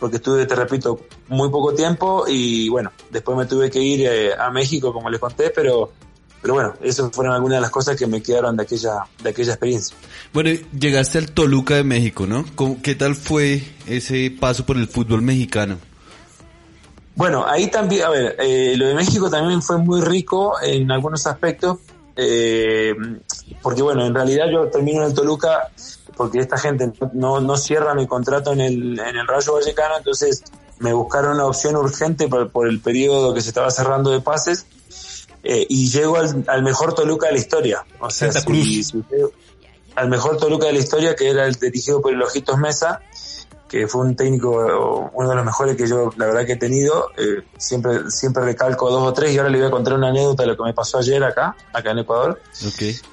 porque estuve, te repito, muy poco tiempo y bueno, después me tuve que ir eh, a México, como les conté, pero, pero bueno, esas fueron algunas de las cosas que me quedaron de aquella, de aquella experiencia. Bueno, llegaste al Toluca de México, ¿no? ¿Cómo- ¿Qué tal fue ese paso por el fútbol mexicano? Bueno, ahí también, a ver, eh, lo de México también fue muy rico en algunos aspectos, eh, porque bueno, en realidad yo termino en el Toluca porque esta gente no, no cierra mi contrato en el, en el Rayo Vallecano, entonces me buscaron una opción urgente por, por el periodo que se estaba cerrando de pases eh, y llego al, al mejor Toluca de la historia. O sea, Santa si- Cruz. si usted- al mejor Toluca de la historia, que era el dirigido por el Ojitos Mesa, que fue un técnico, uno de los mejores que yo la verdad que he tenido. Eh, siempre, siempre recalco dos o tres y ahora le voy a contar una anécdota de lo que me pasó ayer acá, acá en Ecuador.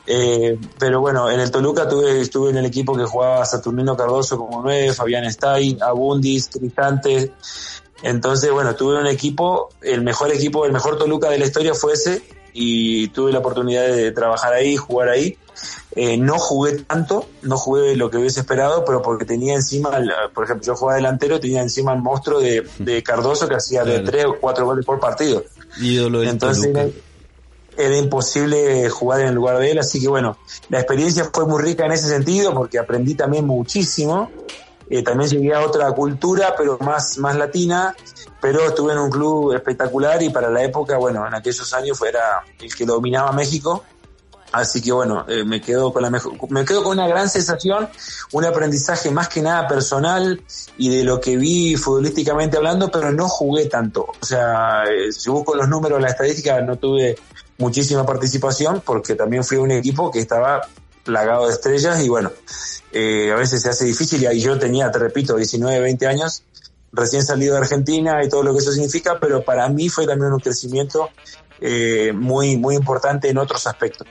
Eh, pero bueno, en el Toluca tuve, estuve en el equipo que jugaba Saturnino Cardoso como nueve, Fabián Stein, Abundis, Cristante. Entonces, bueno, tuve un equipo, el mejor equipo, el mejor Toluca de la historia fue ese y tuve la oportunidad de trabajar ahí, jugar ahí. Eh, no jugué tanto, no jugué lo que hubiese esperado, pero porque tenía encima, el- por ejemplo, yo jugaba delantero, tenía encima el monstruo de, de Cardoso que hacía de tres o cuatro goles por partido. Ídolo Entonces era, era imposible jugar en el lugar de él, así que bueno, la experiencia fue muy rica en ese sentido porque aprendí también muchísimo. Eh, también llegué a otra cultura, pero más, más latina, pero estuve en un club espectacular y para la época, bueno, en aquellos años fuera el que dominaba México. Así que bueno, eh, me quedo con la mejor, me quedo con una gran sensación, un aprendizaje más que nada personal y de lo que vi futbolísticamente hablando, pero no jugué tanto. O sea, eh, si busco los números, la estadística, no tuve muchísima participación porque también fui a un equipo que estaba plagado de estrellas y bueno, eh, a veces se hace difícil y ahí yo tenía, te repito, 19, 20 años, recién salido de Argentina y todo lo que eso significa, pero para mí fue también un crecimiento eh, muy, muy importante en otros aspectos.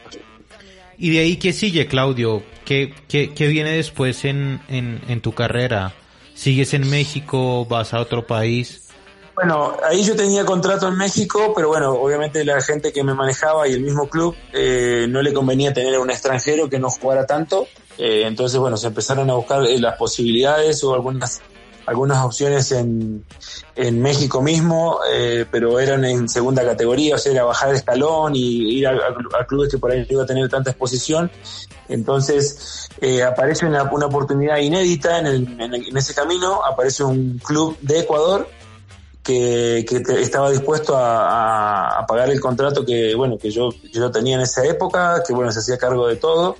¿Y de ahí qué sigue, Claudio? ¿Qué, qué, qué viene después en, en, en tu carrera? ¿Sigues en México? ¿Vas a otro país? Bueno, ahí yo tenía contrato en México, pero bueno, obviamente la gente que me manejaba y el mismo club eh, no le convenía tener a un extranjero que no jugara tanto. Eh, entonces, bueno, se empezaron a buscar eh, las posibilidades o algunas algunas opciones en, en México mismo, eh, pero eran en segunda categoría, o sea, era bajar de escalón y ir a, a- clubes que por ahí no iba a tener tanta exposición. Entonces eh, aparece una, una oportunidad inédita en el- en ese camino, aparece un club de Ecuador que, estaba dispuesto a, pagar el contrato que bueno que yo, yo tenía en esa época, que bueno se hacía cargo de todo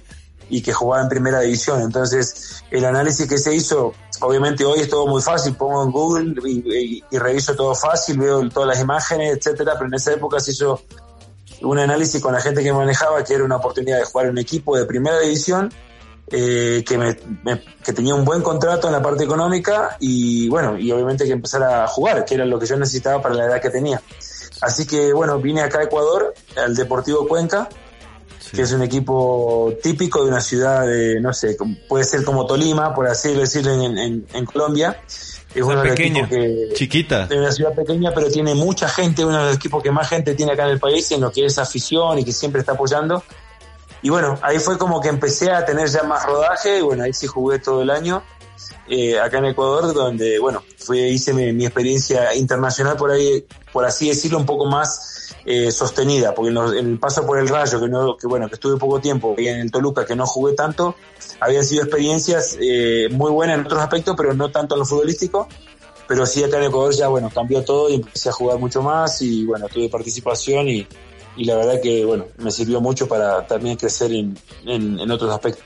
y que jugaba en primera división. Entonces, el análisis que se hizo, obviamente hoy es todo muy fácil, pongo en Google y- y reviso todo fácil, veo todas las imágenes, etcétera, pero en esa época se hizo un análisis con la gente que manejaba que era una oportunidad de jugar en un equipo de primera división eh, que, me, me- que tenía un buen contrato en la parte económica y bueno, y obviamente que empezar a jugar, que era lo que yo necesitaba para la edad que tenía. Así que bueno, vine acá a Ecuador, al Deportivo Cuenca, que es un equipo típico de una ciudad de, no sé, puede ser como Tolima, por así decirlo, en, en- en Colombia. Es los pequeña. que, Chiquita. de una ciudad pequeña, pero tiene mucha gente, uno de los equipos que más gente tiene acá en el país, en lo que es afición y que siempre está apoyando. Y bueno, ahí fue como que empecé a tener ya más rodaje, y bueno, ahí sí jugué todo el año, eh, acá en Ecuador, donde, bueno, fui, hice mi, experiencia internacional por ahí, por así decirlo, un poco más eh, sostenida, porque en, el paso por el Rayo, que no, que bueno, que estuve poco tiempo, en el Toluca, que no jugué tanto, habían sido experiencias eh, muy buenas en otros aspectos, pero no tanto en lo futbolístico. Pero sí acá en Ecuador ya, bueno, cambió todo y empecé a jugar mucho más y bueno, tuve participación y, y la verdad que, bueno, me sirvió mucho para también crecer en, en, otros aspectos.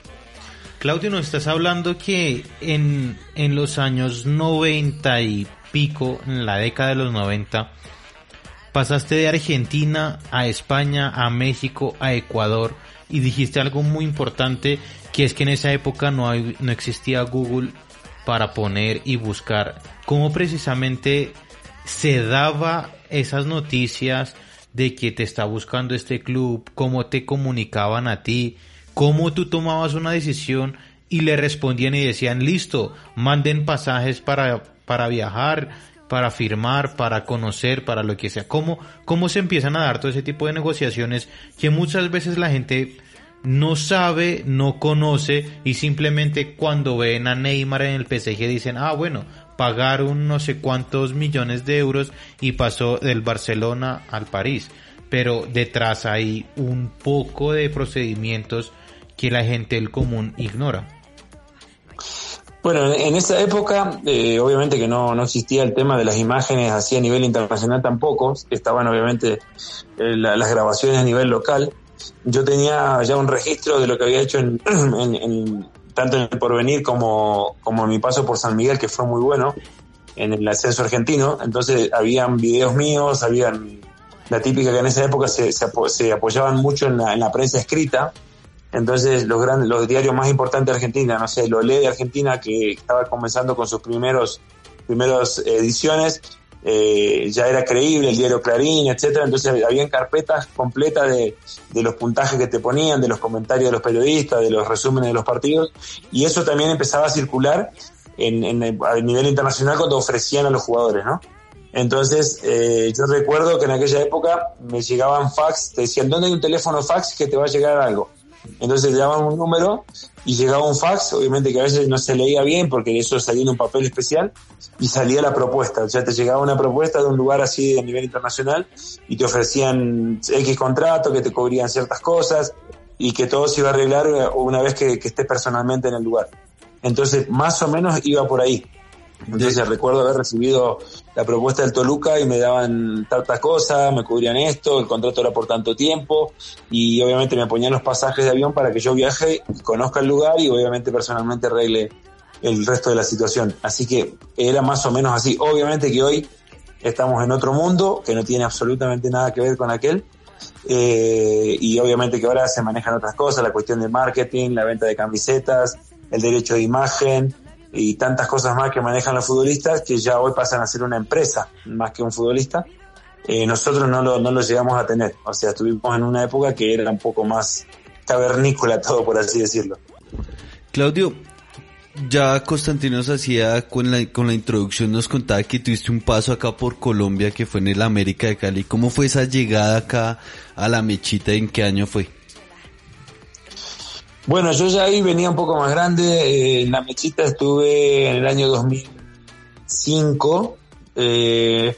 Claudio, nos estás hablando que en, en los años 90 y pico, en la década de los 90, pasaste de Argentina a España, a México, a Ecuador y dijiste algo muy importante que es que en esa época no, hay, no existía Google para poner y buscar cómo precisamente se daba esas noticias de que te está buscando este club, cómo te comunicaban a ti, cómo tú tomabas una decisión y le respondían y decían, listo, manden pasajes para, para viajar, para firmar, para conocer, para lo que sea. ¿Cómo, ¿Cómo se empiezan a dar todo ese tipo de negociaciones que muchas veces la gente no sabe, no conoce y simplemente cuando ven a Neymar en el PSG dicen, ah, bueno, pagaron no sé cuántos millones de euros y pasó del Barcelona al París. Pero detrás hay un poco de procedimientos que la gente del común ignora. Bueno, en esa época, eh, obviamente que no, no existía el tema de las imágenes así a nivel internacional tampoco, estaban obviamente eh, la- las grabaciones a nivel local. Yo tenía ya un registro de lo que había hecho en- [CLEARS THROAT] en- tanto en el porvenir como, como en mi paso por San Miguel, que fue muy bueno, en el ascenso argentino. Entonces, habían videos míos, habían la típica que en esa época se, se, apo- se apoyaban mucho en la, en la prensa escrita. Entonces, los grandes, los diarios más importantes de Argentina, no sé, lo lee de Argentina, que estaba comenzando con sus primeros, primeros ediciones, eh, ya era creíble, el diario Clarín, etcétera. Entonces, habían carpetas completas de, de los puntajes que te ponían, de los comentarios de los periodistas, de los resúmenes de los partidos, y eso también empezaba a circular en, en, a nivel internacional cuando ofrecían a los jugadores, ¿no? Entonces, eh, yo recuerdo que en aquella época me llegaban fax, te decían, ¿dónde hay un teléfono fax que te va a llegar algo? Entonces llamaban un número y llegaba un fax, obviamente que a veces no se leía bien porque eso salía en un papel especial y salía la propuesta, o sea, te llegaba una propuesta de un lugar así a nivel internacional y te ofrecían X contrato, que te cubrían ciertas cosas y que todo se iba a arreglar una vez que estés personalmente en el lugar. Entonces, más o menos iba por ahí. Entonces recuerdo haber recibido la propuesta del Toluca y me daban tantas cosas, me cubrían esto, el contrato era por tanto tiempo y obviamente me ponían los pasajes de avión para que yo viaje, conozca el lugar y obviamente personalmente arregle el resto de la situación. Así que era más o menos así. Obviamente que hoy estamos en otro mundo que no tiene absolutamente nada que ver con aquel. Eh, y obviamente que ahora se manejan otras cosas, la cuestión de marketing, la venta de camisetas, el derecho de imagen y tantas cosas más que manejan los futbolistas que ya hoy pasan a ser una empresa más que un futbolista. Eh, nosotros no lo, no lo llegamos a tener, o sea, estuvimos en una época que era un poco más cavernícola [LAUGHS] todo, por así decirlo. Claudio, ya Constantino nos hacía con la, con la introducción, nos contaba que tuviste un paso acá por Colombia que fue en el América de Cali. ¿Cómo fue esa llegada acá a la mechita? ¿En qué año fue? Bueno, yo ya ahí venía un poco más grande. eh, en la mechita estuve en el año 2005. Eh,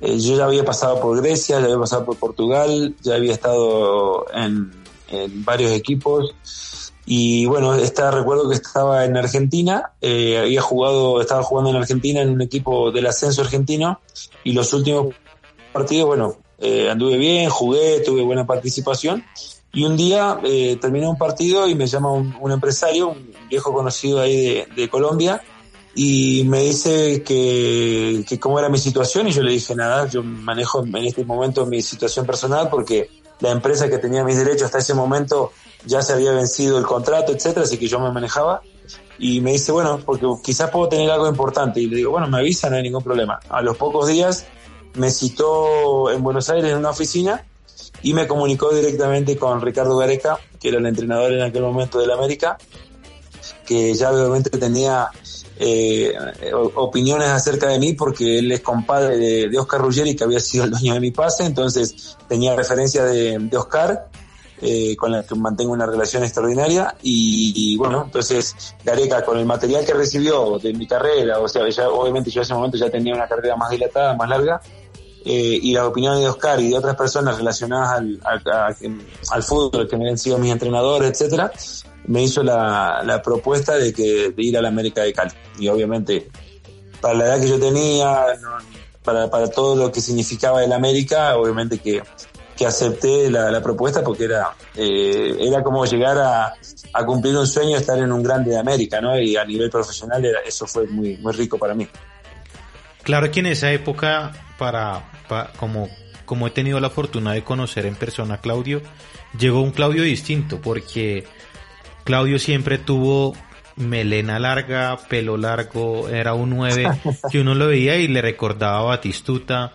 eh, yo ya había pasado por Grecia, ya había pasado por Portugal, ya había estado en, varios equipos. Y bueno, esta, recuerdo que estaba en Argentina, eh, había jugado, estaba jugando en Argentina en un equipo del ascenso argentino y los últimos partidos, bueno, eh, anduve bien, jugué, tuve buena participación y un día eh, terminé un partido y me llama un, un empresario, un viejo conocido ahí de, de Colombia y me dice que, que cómo era mi situación y yo le dije nada, yo manejo en este momento mi situación personal porque la empresa que tenía mis derechos hasta ese momento ya se había vencido el contrato, etcétera, así que yo me manejaba y me dice, bueno, porque quizás puedo tener algo importante y le digo, bueno, me avisa, no hay ningún problema. A los pocos días me citó en Buenos Aires en una oficina y me comunicó directamente con Ricardo Gareca, que era el entrenador en aquel momento del América, que ya obviamente tenía eh, opiniones acerca de mí porque él es compadre de, Oscar Ruggeri, que había sido el dueño de mi pase, entonces tenía referencia de, Oscar, eh, con la que mantengo una relación extraordinaria, y, bueno, entonces Gareca con el material que recibió de mi carrera, o sea, obviamente yo en ese momento ya tenía una carrera más dilatada, más larga, eh, y las opiniones de Oscar y de otras personas relacionadas al, al, fútbol, que me han sido mis entrenadores, etcétera, me hizo la, la propuesta de que de ir a la América de Cali. Y obviamente, para la edad que yo tenía, para, para todo lo que significaba el América, obviamente que, que acepté la, la, propuesta porque era, eh, era como llegar a, a, cumplir un sueño, estar en un grande de América, ¿no? Y a nivel profesional era, eso fue muy, muy rico para mí. Claro que en esa época, para, para como, como he tenido la fortuna de conocer en persona a Claudio, llegó un Claudio distinto porque Claudio siempre tuvo melena larga, pelo largo, era un 9 [LAUGHS] que uno lo veía y le recordaba a Batistuta.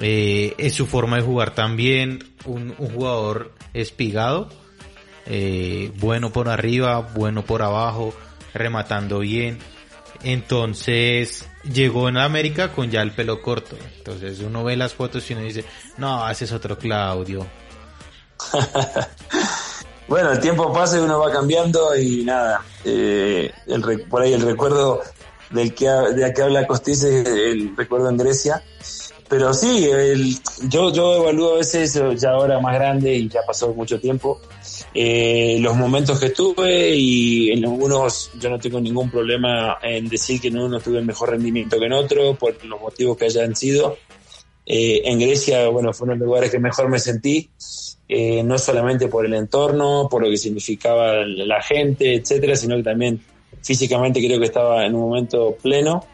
Eh, es su forma de jugar también, un, un jugador espigado, eh, bueno por arriba, bueno por abajo, rematando bien. Entonces llegó en América con ya el pelo corto. Entonces uno ve las fotos y uno dice, no, ese es otro Claudio. [LAUGHS] Bueno, el tiempo pasa y uno va cambiando y nada, eh, el, por ahí el recuerdo del que, de que habla Costis es el recuerdo en Grecia. Pero sí, el, yo, yo evalúo a veces, ya ahora más grande y ya pasó mucho tiempo, eh, los momentos que tuve y en algunos yo no tengo ningún problema en decir que en uno tuve mejor rendimiento que en otro por los motivos que hayan sido. Eh, en Grecia, bueno, fue uno de los lugares que mejor me sentí eh, no solamente por el entorno, por lo que significaba la gente, etcétera, sino que también físicamente creo que estaba en un momento pleno.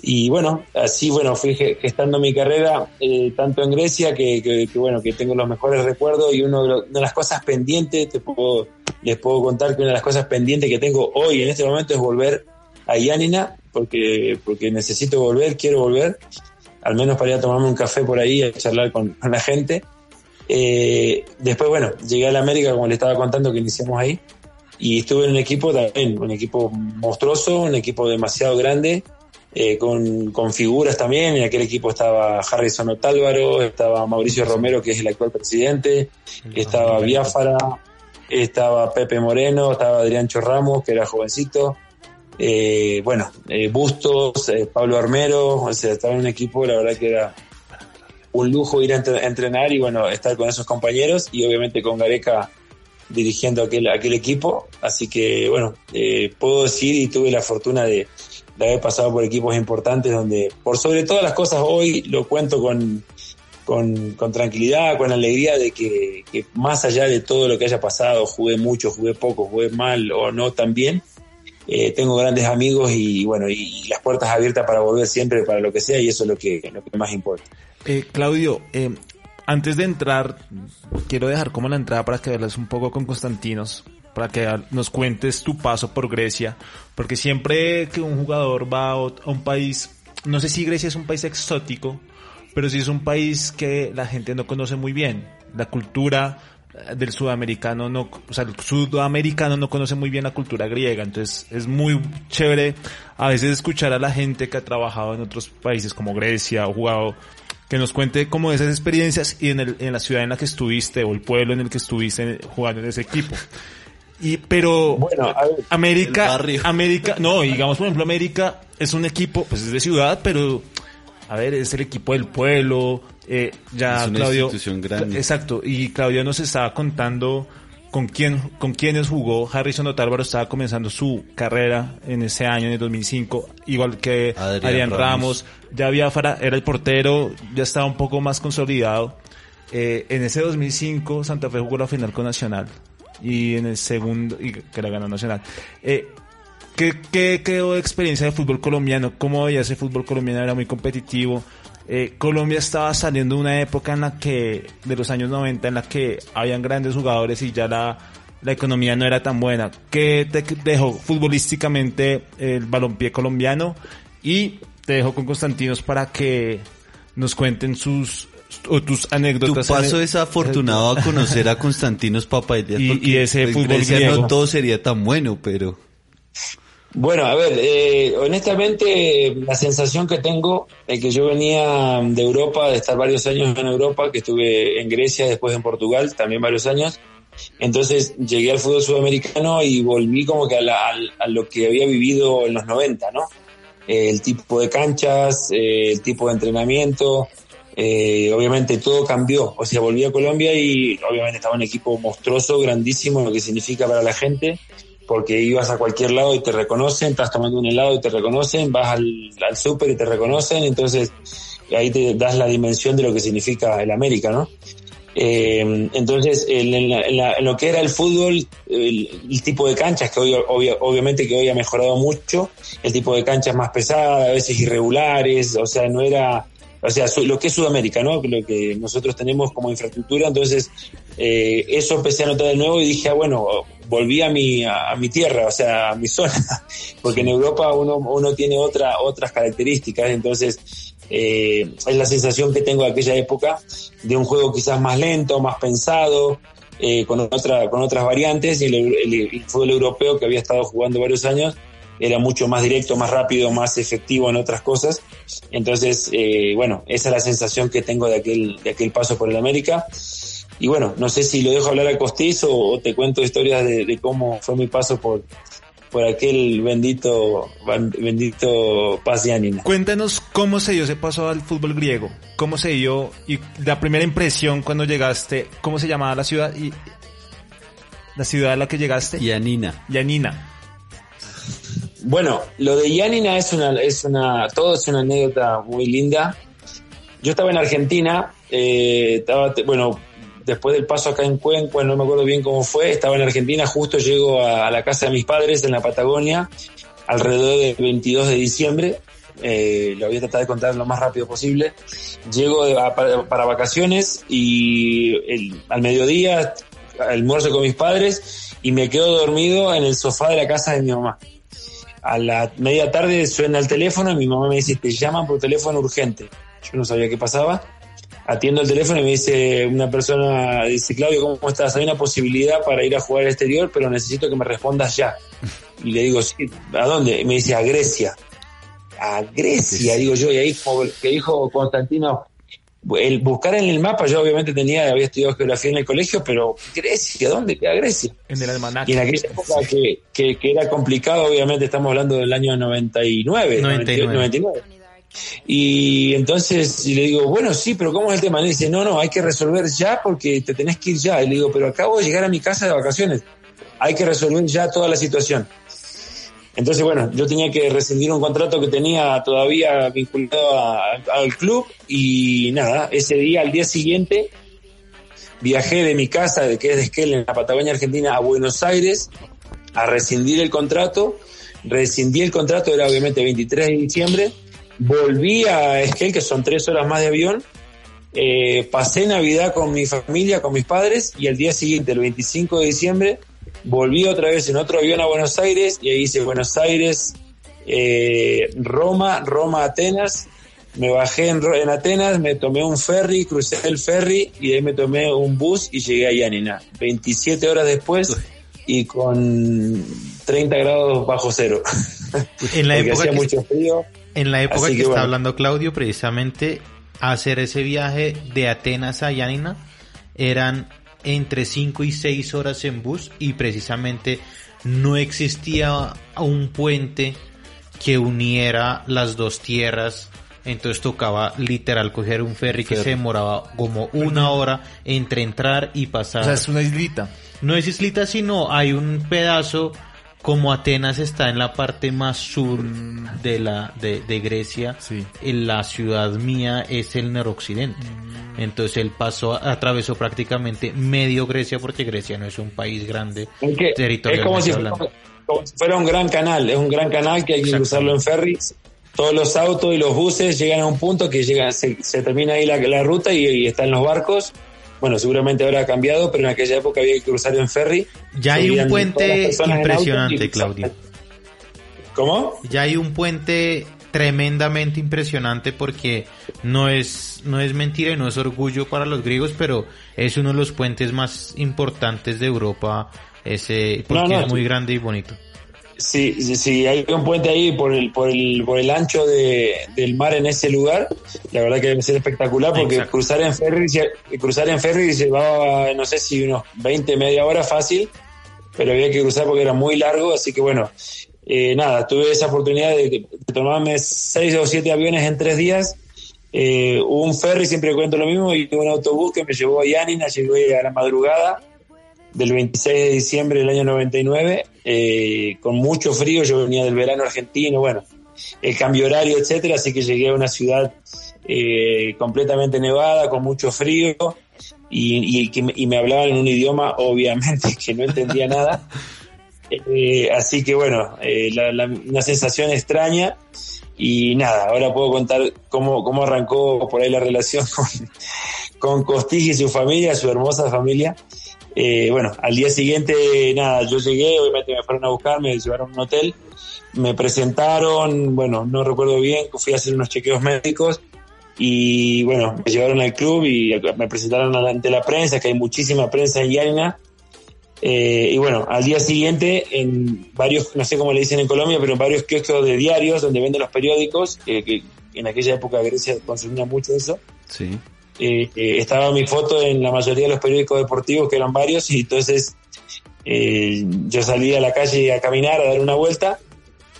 Y bueno, así bueno, fui gestando mi carrera eh, tanto en Grecia que, que, que, bueno, que tengo los mejores recuerdos y uno lo, de, las cosas pendientes, te puedo, les puedo contar que una de las cosas pendientes que tengo hoy en este momento es volver a Yanina, porque, porque necesito volver, quiero volver, al menos para ir a tomarme un café por ahí, a charlar con, con la gente. Eh, después, bueno, llegué a la América, como le estaba contando, que iniciamos ahí. Y estuve en un equipo también, un equipo monstruoso, un equipo demasiado grande, eh, con, con, figuras también. En aquel equipo estaba Harrison Otálvaro, estaba Mauricio Romero, que es el actual presidente, estaba Biafara, estaba Pepe Moreno, estaba Adrián Ramos, que era jovencito. Eh, bueno, Bustos, Pablo Armero, o sea, estaba en un equipo, la verdad que era un lujo ir a entrenar y bueno, estar con esos compañeros y obviamente con Gareca dirigiendo aquel, aquel equipo. Así que bueno, eh, puedo decir y tuve la fortuna de, de haber pasado por equipos importantes donde, por sobre todas las cosas, hoy lo cuento con, con, tranquilidad, con alegría de que, más allá de todo lo que haya pasado, jugué mucho, jugué poco, jugué mal o no tan bien, eh, tengo grandes amigos y bueno, y, las puertas abiertas para volver siempre para lo que sea y eso es lo que, lo que más importa. Eh, Claudio, eh, antes de entrar, quiero dejar como la entrada para que veas un poco con Constantinos, para que nos cuentes tu paso por Grecia, porque siempre que un jugador va a un país, no sé si Grecia es un país exótico, pero sí es un país que la gente no conoce muy bien. La cultura eh, del sudamericano no, o sea, el sudamericano no conoce muy bien la cultura griega, entonces es muy chévere a veces escuchar a la gente que ha trabajado en otros países como Grecia o jugado que nos cuente como esas experiencias y en, el, en la ciudad en la que estuviste o el pueblo en el que estuviste jugando en ese equipo. Y, pero bueno, América, América, no, digamos por ejemplo América es un equipo, pues es de ciudad, pero a ver, es el equipo del pueblo, eh, ya es una Claudio, institución grande. exacto, y Claudio nos estaba contando con quién, con quiénes jugó. Harrison Otálvaro estaba comenzando su carrera en ese año, en el 2005, igual que Adrián Adrián, Ramos. Ramos. Ya Biafara era el portero, ya estaba un poco más consolidado. Eh, en ese 2005 Santa Fe jugó la final con Nacional y en el segundo, y que la ganó Nacional. Eh, ¿Qué, qué quedó de experiencia de fútbol colombiano? ¿Cómo veía ese fútbol colombiano? Era muy competitivo. Eh, Colombia estaba saliendo de una época en la que, de los años 90, en la que habían grandes jugadores y ya la, la economía no era tan buena. ¿Qué te dejó futbolísticamente el balompié colombiano? Y te dejo con Constantinos para que nos cuenten sus o tus Tu anécdotas. paso es afortunado a conocer a Constantinos Papaideas. [LAUGHS] Y- porque y ese fútbol Grecia griego. no todo sería tan bueno, pero... Bueno, a ver, eh, honestamente la sensación que tengo es que yo venía de Europa, de estar varios años en Europa, que estuve en Grecia, después en Portugal, también varios años. Entonces llegué al fútbol sudamericano y volví como que a, la- al- a lo que había vivido en los 90, ¿no? Eh, el tipo de canchas, eh, el tipo de entrenamiento, eh, obviamente todo cambió. O sea, volví a Colombia y obviamente estaba un equipo monstruoso, grandísimo, lo que significa para la gente porque ibas a cualquier lado y te reconocen, estás tomando un helado y te reconocen, vas al, al súper y te reconocen, entonces ahí te das la dimensión de lo que significa el América, ¿no? Eh, entonces, en, la- lo que era el fútbol, el, tipo de canchas, que hoy, obvia- obviamente que hoy ha mejorado mucho, el tipo de canchas más pesadas, a veces irregulares, o sea, no era, o sea, lo que es Sudamérica, ¿no? Lo que nosotros tenemos como infraestructura, entonces, eh, eso empecé a notar de nuevo y dije, ah, bueno, volví a mi, a, a mi tierra, o sea, a mi zona, [LAUGHS] porque en Europa uno, uno tiene otra, otras características, entonces, eh, es la sensación que tengo de aquella época de un juego quizás más lento, más pensado, eh, con, otra, con otras variantes, y el, el- el fútbol europeo que había estado jugando varios años era mucho más directo, más rápido, más efectivo en otras cosas. Entonces, eh, bueno, esa es la sensación que tengo de aquel, de aquel paso por el América. Y bueno, no sé si lo dejo hablar a Costizo o te cuento historias de, de cómo fue mi paso por, por aquel bendito, bendito Paz de Ánima. Cuéntanos cómo se dio ese paso al fútbol griego, cómo se dio y la primera impresión cuando llegaste, cómo se llamaba la ciudad y la ciudad a la que llegaste, Y Anina. Yanina. Bueno, lo de Yanina es una, es una, todo es una anécdota muy linda. Yo estaba en Argentina, eh, estaba, bueno, después del paso acá en Cuenca, no me acuerdo bien cómo fue, estaba en Argentina, justo llego a, la casa de mis padres en la Patagonia, alrededor del 22 de diciembre, eh, lo voy a tratar de contar lo más rápido posible. Llego para, para vacaciones y el- al mediodía almuerzo con mis padres y me quedo dormido en el sofá de la casa de mi mamá. A la media tarde suena el teléfono y mi mamá me dice, te llaman por teléfono urgente. Yo no sabía qué pasaba. Atiendo el teléfono y me dice una persona, dice, Claudio, ¿cómo estás? Hay una posibilidad para ir a jugar al exterior, pero necesito que me respondas ya. [LAUGHS] Y le digo, sí, ¿a dónde? Y me dice, a Grecia. A Grecia, digo yo, y ahí como que dijo Constantino, el buscar en el mapa, yo obviamente tenía, había estudiado geografía en el colegio, pero Grecia, ¿dónde queda Grecia? En el almanaque. Y en aquella época que, que, que era complicado, obviamente estamos hablando del año 99, 99. 99. Y entonces y le digo, bueno, sí, pero ¿cómo es el tema? Y dice, no, no, hay que resolver ya porque te tenés que ir ya. Y le digo, pero acabo de llegar a mi casa de vacaciones. Hay que resolver ya toda la situación. Entonces, bueno, yo tenía que rescindir un contrato que tenía todavía vinculado al club y nada, ese día, al día siguiente, viajé de mi casa, de que es de Esquel, en la Patagonia Argentina, a Buenos Aires a rescindir el contrato. Rescindí el contrato, era obviamente 23 de diciembre. Volví a Esquel, que son tres horas más de avión. Eh, pasé Navidad con mi familia, con mis padres, y el día siguiente, el 25 de diciembre, volví otra vez en otro avión a Buenos Aires, y ahí hice Buenos Aires, eh, Roma, Roma, Atenas. Me bajé en, en Atenas, me tomé un ferry, crucé el ferry, y de ahí me tomé un bus y llegué a Yanina. 27 horas después, y con 30 grados bajo cero. En la [LAUGHS] Porque época hacía que- mucho frío. En la época Así que, que está bueno. hablando Claudio, precisamente hacer ese viaje de Atenas a Yanina eran entre 5 y 6 horas en bus y precisamente no existía un puente que uniera las dos tierras. Entonces tocaba literal coger un ferry que se demoraba como una hora entre entrar y pasar. O sea, es una islita. No es islita, sino hay un pedazo como Atenas está en la parte más sur de la de, de Grecia. Sí. En la ciudad mía es el noroccidente. Entonces él pasó, atravesó prácticamente medio Grecia porque Grecia no es un país grande Es, que es territorialmente como si, hablando. fuera, como si fuera un gran canal, es un gran canal que hay que cruzarlo en ferries. Todos los autos y los buses llegan a un punto que llega, se, se termina ahí la, la ruta y, y están los barcos. Bueno, seguramente ahora ha cambiado, pero en aquella época había que cruzar en ferry. Ya hay un puente impresionante, Claudio. ¿Cómo? Ya hay un puente tremendamente impresionante porque no es no es mentira y no es orgullo para los griegos, pero es uno de los puentes más importantes de Europa, ese porque No, no, es muy grande y bonito. Sí, sí, sí, hay un puente ahí por el, por el, por el ancho de, del mar en ese lugar. La verdad que debe ser espectacular porque Exacto. cruzar en ferry, cruzar en ferry llevaba, no sé si unos 20, media hora fácil, pero había que cruzar porque era muy largo, así que bueno, eh, nada, tuve esa oportunidad de, de tomarme seis o siete aviones en tres días. Eh, un ferry, siempre cuento lo mismo, y un autobús que me llevó a Yanina, llegué a la madrugada del 26 de diciembre del año 99, eh, con mucho frío, yo venía del verano argentino, bueno, el cambio horario, etcétera, así que llegué a una ciudad eh, completamente nevada, con mucho frío, y, y, me, hablaban en un idioma, obviamente, que no entendía nada. Eh, así que bueno, una sensación extraña. Y nada, ahora puedo contar cómo, cómo arrancó por ahí la relación [LAUGHS] con, con Costigi y su familia, su hermosa familia. Eh, bueno, al día siguiente, nada, yo llegué, obviamente me fueron a buscar, me llevaron a un hotel, me presentaron, bueno, no recuerdo bien, fui a hacer unos chequeos médicos y bueno, me llevaron al club y me presentaron ante la prensa, que hay muchísima prensa en Yaina. Eh, y bueno, al día siguiente, en varios, no sé cómo le dicen en Colombia, pero en varios kioscos de diarios donde venden los periódicos, que en aquella época Grecia consumía mucho eso, Sí. Eh, eh, estaba mi foto en la mayoría de los periódicos deportivos, que eran varios, y entonces eh, yo salí a la calle a caminar, a dar una vuelta,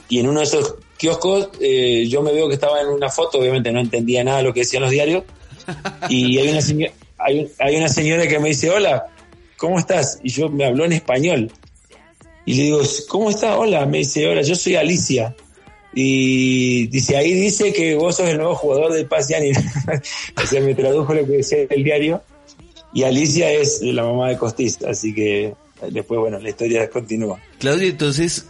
y en uno de esos kioscos eh, yo me veo que estaba en una foto, obviamente no entendía nada de lo que decían los diarios, [LAUGHS] y hay una, señora, hay una señora que me dice, hola, ¿cómo estás? Y yo me habló en español. Y le digo, ¿cómo estás? Hola, me dice, hola, yo soy Alicia. Y dice, ahí dice que vos sos el nuevo jugador del Paz Yani. [LAUGHS] o sea, me tradujo lo que decía el diario. Y Alicia es la mamá de Costis, así que después, bueno, la historia continúa. Claudio, entonces,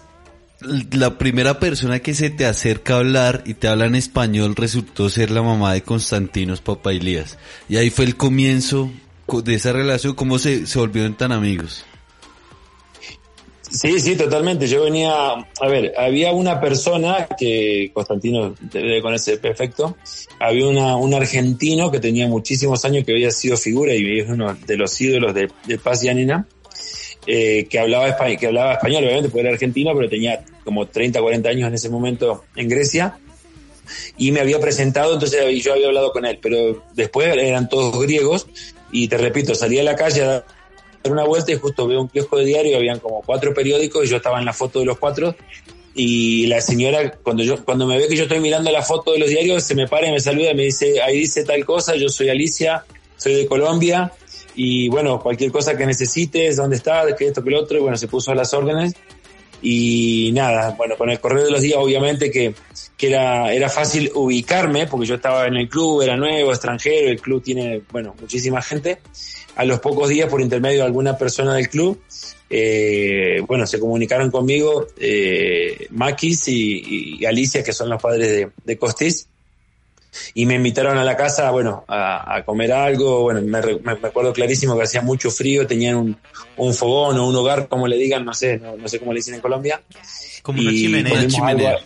la primera persona que se te acerca a hablar y te habla en español resultó ser la mamá de Constantinos Papailías. Y ahí fue el comienzo co- de esa relación, cómo se, se volvieron tan amigos. Sí, sí, totalmente. Yo venía, a ver, había una persona que Constantino debe conocer perfecto. Había una, un argentino que tenía muchísimos años que había sido figura y es uno de los ídolos de, Paz Yanina, eh, que hablaba español, que hablaba español, obviamente, porque era argentino, pero tenía como 30, 40 años en ese momento en Grecia. Y me había presentado, entonces yo había hablado con él, pero después eran todos griegos. Y te repito, salí a la calle dar una vuelta y justo veo un kiosco de diario, habían como cuatro periódicos y yo estaba en la foto de los cuatro y la señora cuando yo cuando me ve que yo estoy mirando la foto de los diarios se me para y me saluda y me dice ahí dice tal cosa, yo soy Alicia, soy de Colombia y bueno, cualquier cosa que necesites, dónde estás, que esto, que lo otro, y bueno, se puso a las órdenes Y nada, bueno, con el correr de los días obviamente que, que era, era fácil ubicarme, porque yo estaba en el club, era nuevo, extranjero, el club tiene, bueno, muchísima gente. A los pocos días, por intermedio de alguna persona del club, eh, bueno, se comunicaron conmigo eh, Maquis y, y Alicia, que son los padres de, de Costis, y me invitaron a la casa, bueno, a, a comer algo, bueno, me, me- me acuerdo clarísimo que hacía mucho frío, tenían un, un fogón o un hogar, como le digan, no sé, no, no sé cómo le dicen en Colombia. Como una chimenea. chimenea. algo-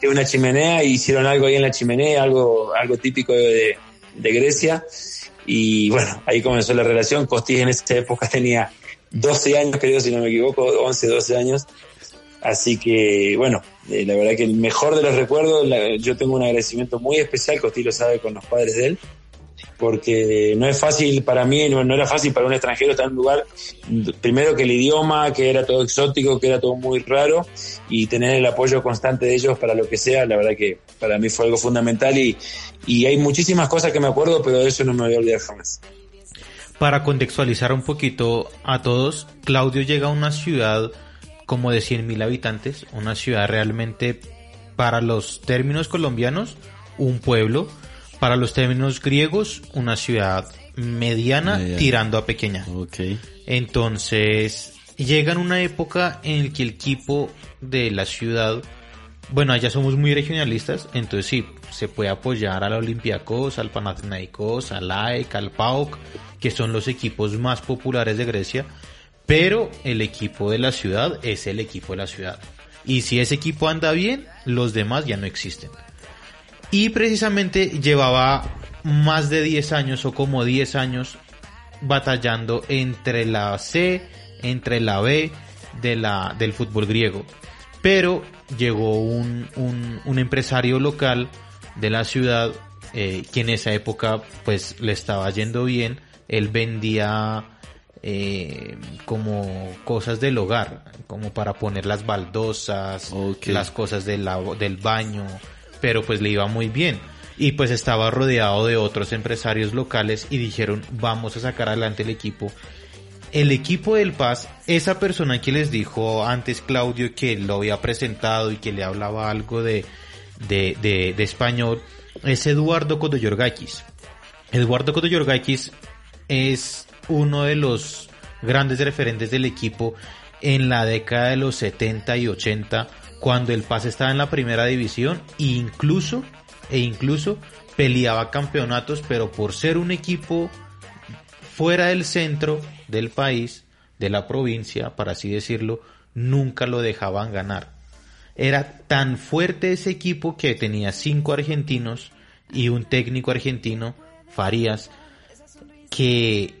sí, una chimenea, y hicieron algo ahí en la chimenea, algo, algo típico de, Grecia, y bueno, ahí comenzó la relación, Costis en esa época [LAUGHS] tenía 12 años, creo, si no me equivoco, 11, 12 años, Así que, bueno, eh, la verdad que el mejor de los recuerdos, la- yo tengo un agradecimiento muy especial, Costi lo sabe con los padres de él, porque no es fácil para mí, no, no era fácil para un extranjero estar en un lugar, primero que el idioma, que era todo exótico, que era todo muy raro, y tener el apoyo constante de ellos para lo que sea, la verdad que para mí fue algo fundamental y, y hay muchísimas cosas que me acuerdo, pero de eso no me voy a olvidar jamás. Para contextualizar un poquito a todos, Claudio llega a una ciudad como de 100.000 habitantes, una ciudad realmente para los términos colombianos, un pueblo, para los términos griegos, una ciudad mediana, Mediana. tirando a pequeña. Entonces, llega en una época en la que el equipo de la ciudad, bueno, allá somos muy regionalistas, entonces sí, se puede apoyar al Olympiacos, al Panathinaikos, al AEK, al PAOK, que son los equipos más populares de Grecia, pero el equipo de la ciudad es el equipo de la ciudad. Y si ese equipo anda bien, los demás ya no existen. Y precisamente llevaba más de 10 años o como 10 años batallando entre la C, entre la B de la, del fútbol griego. Pero llegó un, un, un empresario local de la ciudad eh, que en esa época pues le estaba yendo bien. Él vendía eh, como cosas del hogar, como para poner las baldosas, las cosas del, lavo- del baño, pero pues le iba muy bien. Y pues estaba rodeado de otros empresarios locales y dijeron, vamos a sacar adelante el equipo. El equipo del Paz, esa persona que les dijo antes Claudio que lo había presentado y que le hablaba algo de, de, de, de español, es Eduardo Kodoyorgakis. Eduardo Kodoyorgakis es uno de los grandes referentes del equipo en la década de los 70 y 80 cuando el Paz estaba en la primera división e incluso e incluso peleaba campeonatos pero por ser un equipo fuera del centro del país de la provincia para así decirlo nunca lo dejaban ganar. Era tan fuerte ese equipo que tenía cinco argentinos y un técnico argentino, Farías, que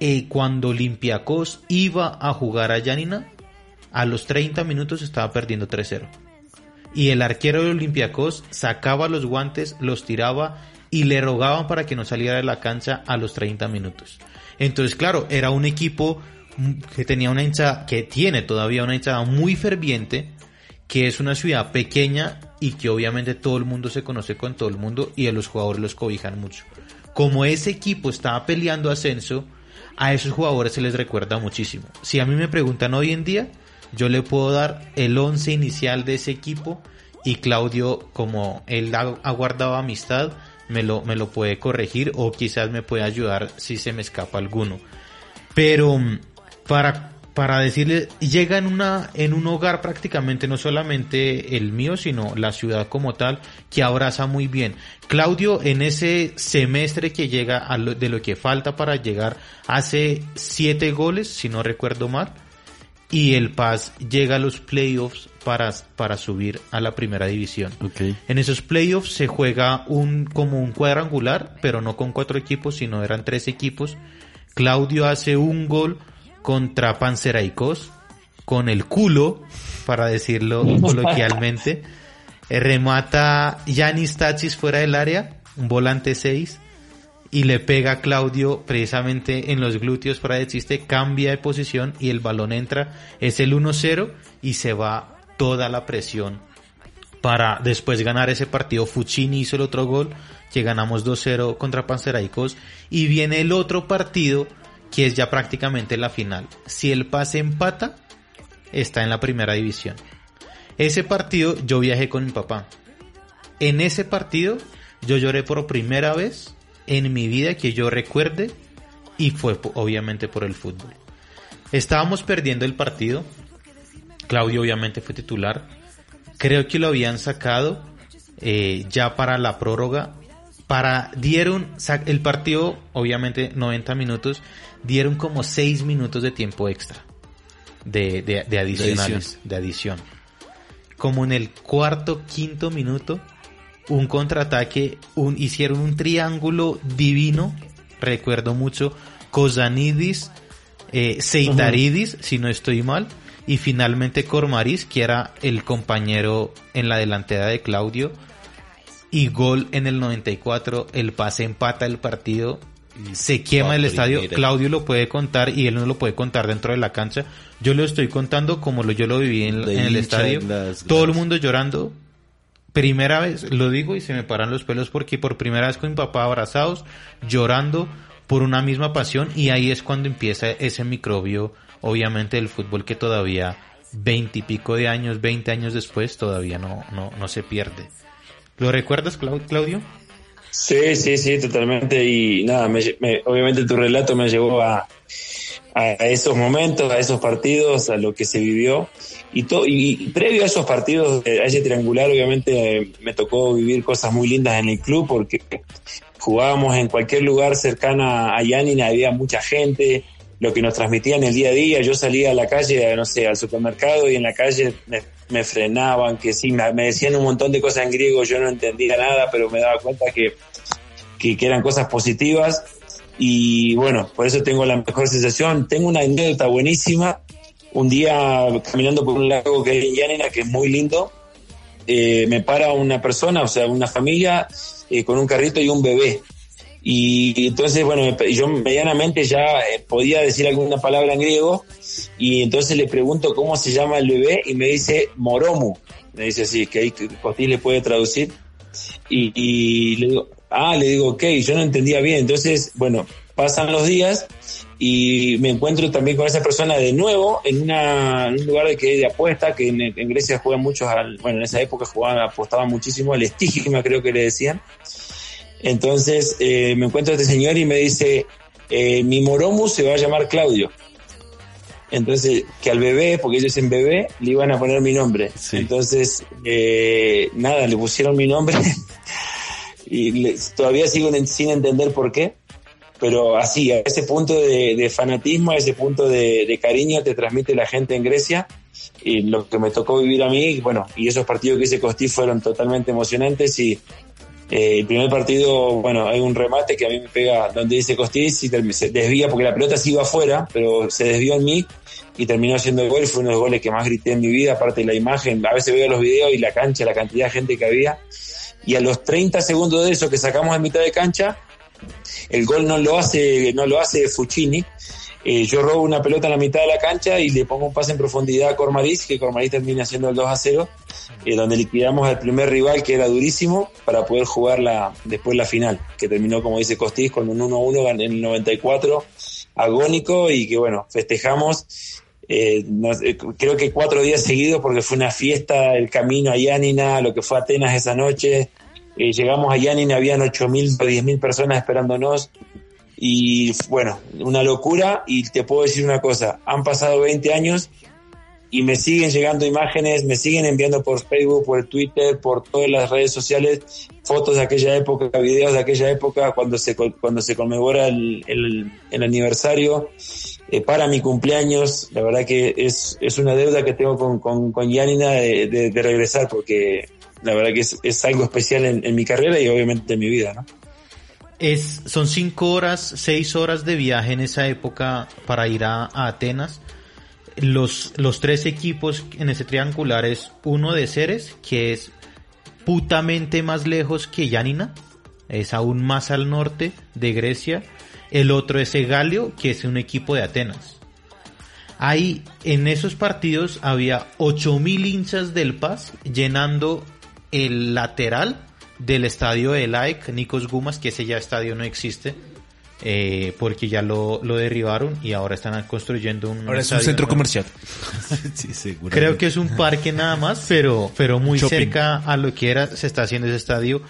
eh, cuando Olympiacos iba a jugar a Yanina, a los 30 minutos estaba perdiendo 3-0. Y el arquero de Olympiacos sacaba los guantes, los tiraba y le rogaban para que no saliera de la cancha a los 30 minutos. Entonces, claro, era un equipo que tenía una hinchada, que tiene todavía una hinchada muy ferviente, que es una ciudad pequeña y que obviamente todo el mundo se conoce con todo el mundo y a los jugadores los cobijan mucho. Como ese equipo estaba peleando ascenso, a esos jugadores se les recuerda muchísimo. Si a mí me preguntan hoy en día, yo le puedo dar el once inicial de ese equipo y Claudio, como él ha, ha guardado amistad, me lo, me lo puede corregir o quizás me puede ayudar si se me escapa alguno. Pero mm, para, para decirle, llega en una, en un hogar prácticamente, no solamente el mío, sino la ciudad como tal, que abraza muy bien. Claudio, en ese semestre que llega a lo- de lo que falta para llegar, hace siete goles, si no recuerdo mal, y el Paz llega a los playoffs para, para subir a la primera división. Ok. En esos playoffs se juega un como un cuadrangular, pero no con cuatro equipos, sino eran tres equipos. Claudio hace un gol contra Panseraikos con el culo, para decirlo [LAUGHS] coloquialmente. Eh, Remata Yanis Tachis fuera del área, un volante 6, y le pega a Claudio precisamente en los glúteos fuera de chiste, cambia de posición y el balón entra, es el 1-0 y se va toda la presión para después ganar ese partido. Fuccini hizo el otro gol, que ganamos 2-0 contra Panseraicos. Y viene el otro partido, que es ya prácticamente la final. Si el pase empata, está en la primera división. Ese partido yo viajé con mi papá. En ese partido yo lloré por primera vez en mi vida que yo recuerde y fue obviamente por el fútbol. Estábamos perdiendo el partido. Claudio obviamente fue titular. Creo que lo habían sacado eh, ya para la prórroga. Para dieron el partido, obviamente 90 minutos, dieron como 6 minutos de tiempo extra de, de, de adicionales, de adición. Como en el cuarto, quinto minuto, un contraataque, un, hicieron un triángulo divino, recuerdo mucho, Cosanidis, eh, Seitaridis, si no estoy mal, y finalmente Cormaris, que era el compañero en la delantera de Claudio, y gol en el 94, el pase empata el partido, se quema el estadio. Claudio lo puede contar y él no lo puede contar dentro de la cancha, yo lo estoy contando como lo, yo lo viví en, el estadio, todo el mundo llorando, primera vez, lo digo y se me paran los pelos porque por primera vez con mi papá abrazados, llorando por una misma pasión y ahí es cuando empieza ese microbio, obviamente del fútbol que todavía veinte y pico de años, 20 años después todavía no, no, no se pierde. ¿Lo recuerdas, Clau- Claudio? Sí, sí, sí, totalmente. Y nada, me- me- obviamente tu relato me llevó a, a esos momentos, a esos partidos, a lo que se vivió. Y, to- y, previo a esos partidos, eh, a ese triangular, obviamente me tocó vivir cosas muy lindas en el club porque jugábamos en cualquier lugar cercana a Yanina, había mucha gente, lo que nos transmitían el día a día. Yo salía a la calle, no sé, al supermercado y en la calle me, me frenaban, que sí, me, me decían un montón de cosas en griego, yo no entendía nada, pero me daba cuenta que, que, que eran cosas positivas. Y bueno, por eso tengo la mejor sensación. Tengo una anécdota buenísima. Un día caminando por un lago que hay en Yanina, que es muy lindo, eh, me para una persona, o sea, una familia eh, con un carrito y un bebé. Y, entonces, bueno, yo medianamente ya eh, podía decir alguna palabra en griego y entonces le pregunto cómo se llama el bebé y me dice Moromu. Me dice así, que ahí Costil le puede traducir. Y, y le digo, ah, le digo, ok, yo no entendía bien. Entonces, bueno, pasan los días y me encuentro también con esa persona de nuevo en, una, en un lugar de que de apuesta, que en, en Grecia juegan muchos, al, bueno, en esa época jugaban, apostaban muchísimo al estígima, [LAUGHS] creo que le decían. Entonces eh, me encuentro a este señor y me dice, eh, mi moromu se va a llamar Claudio. Entonces, que al bebé, porque ellos en bebé, le iban a poner mi nombre. Sí. Entonces, eh, nada, le pusieron mi nombre [LAUGHS] y todavía sigo sin entender por qué. Pero así, a ese punto de, de fanatismo, a ese punto de, de cariño te transmite la gente en Grecia. Y lo que me tocó vivir a mí, bueno, y esos partidos que hice Costí fueron totalmente emocionantes y eh, el primer partido, bueno, hay un remate que a mí me pega donde dice Costis y se desvía porque la pelota sí iba afuera, pero se desvió en mí y terminó haciendo el gol. Fue uno de los goles que más grité en mi vida, aparte de la imagen. A veces veo los videos y la cancha, la cantidad de gente que había. Y a los 30 segundos de eso que sacamos en mitad de cancha, el gol no lo hace, no lo hace Fuccini. Eh, yo robo una pelota en la mitad de la cancha y le pongo un pase en profundidad a Cormaris, que Cormaris termina haciendo el 2 a 0, eh, donde liquidamos al primer rival que era durísimo para poder jugar la, después la final, que terminó, como dice Costis, con un 1-1 en el 94, agónico y que bueno, festejamos. eh, creo que cuatro días seguidos porque fue una fiesta, el camino a Yanina, lo que fue Atenas esa noche. Eh, llegamos a Yanina, habían 8.000 o 10.000 personas esperándonos y bueno, una locura y te puedo decir una cosa, han pasado 20 años y me siguen llegando imágenes, me siguen enviando por Facebook, por Twitter, por todas las redes sociales, fotos de aquella época, videos de aquella época cuando se cuando se conmemora el, el- el aniversario eh, para mi cumpleaños. La verdad que es, es una deuda que tengo con, con, con Yanina de, de- de regresar porque la verdad que es, algo especial en, mi carrera y obviamente en mi vida, ¿no? Es, son cinco horas, seis horas de viaje en esa época para ir a, Atenas. Los, los tres equipos en ese triangular es uno de Ceres, que es putamente más lejos que Yanina, es aún más al norte de Grecia. El otro es Egalio, que es un equipo de Atenas. Ahí, en esos partidos, había 8000 hinchas del Paz llenando el lateral del estadio de Laik, Nikos Gumas, que ese ya estadio no existe. eh, porque ya lo, lo derribaron y ahora están construyendo un Ahora es un centro nuevo. comercial. [LAUGHS] Sí, seguro. Creo que es un parque nada más, [LAUGHS] pero, pero muy Shopping. cerca a lo que era, se está haciendo ese estadio.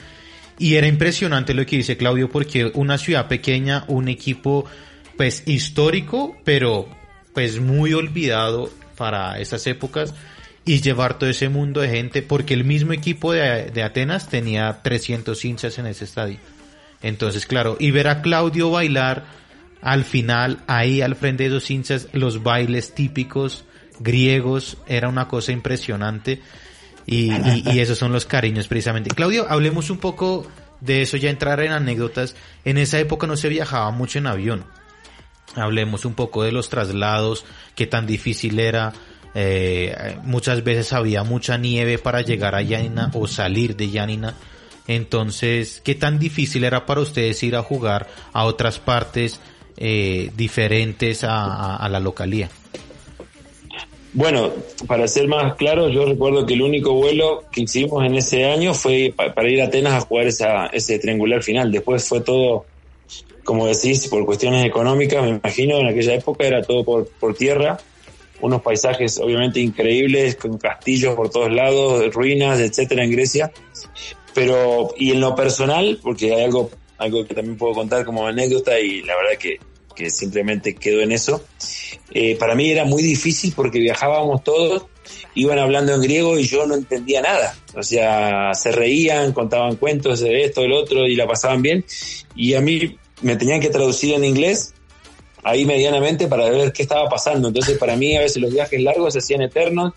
Y era impresionante lo que dice Claudio, porque una ciudad pequeña, un equipo pues histórico, pero pues muy olvidado para esas épocas y llevar todo ese mundo de gente, porque el mismo equipo de, de Atenas tenía 300 hinchas en ese estadio. Entonces, claro, y ver a Claudio bailar al final, ahí al frente de esos hinchas, los bailes típicos griegos, era una cosa impresionante. Y, y- y [LAUGHS] esos son los cariños precisamente. Claudio, hablemos un poco de eso, ya entrar en anécdotas. En esa época no se viajaba mucho en avión. Hablemos un poco de los traslados, qué tan difícil era. Eh, muchas veces había mucha nieve para llegar a Yanina o salir de Yanina. Entonces, ¿qué tan difícil era para ustedes ir a jugar a otras partes eh, diferentes a, a- la localía? Bueno, para ser más claro, yo recuerdo que el único vuelo que hicimos en ese año fue pa- para ir a Atenas a jugar esa, ese triangular final. Después fue todo, como decís, por cuestiones económicas, me imagino, en aquella época era todo por, por tierra, unos paisajes obviamente increíbles, con castillos por todos lados, ruinas, etcétera, en Grecia. Pero, y en lo personal, porque hay algo, algo que también puedo contar como anécdota y la verdad que, que simplemente quedó en eso. Eh, para mí era muy difícil porque viajábamos todos, iban hablando en griego y yo no entendía nada. O sea, se reían, contaban cuentos de esto, del otro y la pasaban bien. Y a mí me tenían que traducir en inglés ahí medianamente para ver qué estaba pasando. Entonces, para mí a veces los viajes largos se hacían eternos,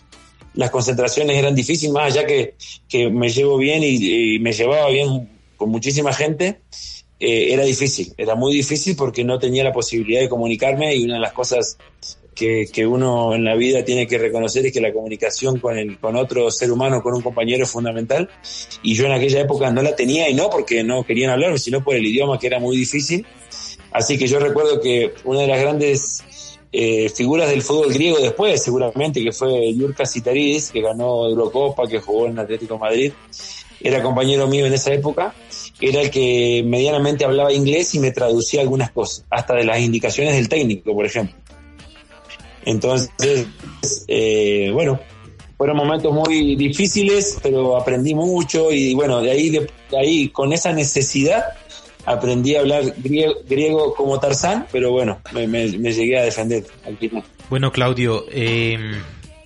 las concentraciones eran difíciles, más allá que, que me llevo bien y, y me llevaba bien con muchísima gente, eh, era difícil, era muy difícil porque no tenía la posibilidad de comunicarme y una de las cosas que, que uno en la vida tiene que reconocer es que la comunicación con, el, con otro ser humano, con un compañero es fundamental y yo en aquella época no la tenía y no porque no querían hablar, sino por el idioma que era muy difícil. Así que yo recuerdo que una de las grandes eh, figuras del fútbol griego después, seguramente, que fue Yurka Sitaridis, que ganó Eurocopa, que jugó en Atlético Madrid, era compañero mío en esa época, era el que medianamente hablaba inglés y me traducía algunas cosas, hasta de las indicaciones del técnico, por ejemplo. Entonces, eh, bueno, fueron momentos muy difíciles, pero aprendí mucho y bueno, de ahí, de ahí con esa necesidad aprendí a hablar griego, griego como Tarzán, pero bueno, me, me, me, llegué a defender al final. Bueno, Claudio, eh,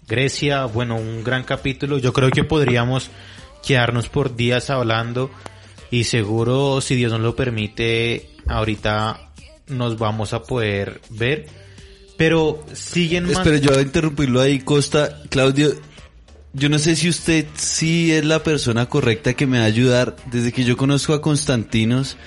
Grecia, bueno, un gran capítulo. Yo creo que podríamos quedarnos por días hablando y seguro, si Dios nos lo permite, ahorita nos vamos a poder ver. Pero siguen más... Espera, yo voy a interrumpirlo ahí, Costa. Claudio, yo no sé si usted sí es la persona correcta que me va a ayudar. Desde que yo conozco a Constantinos,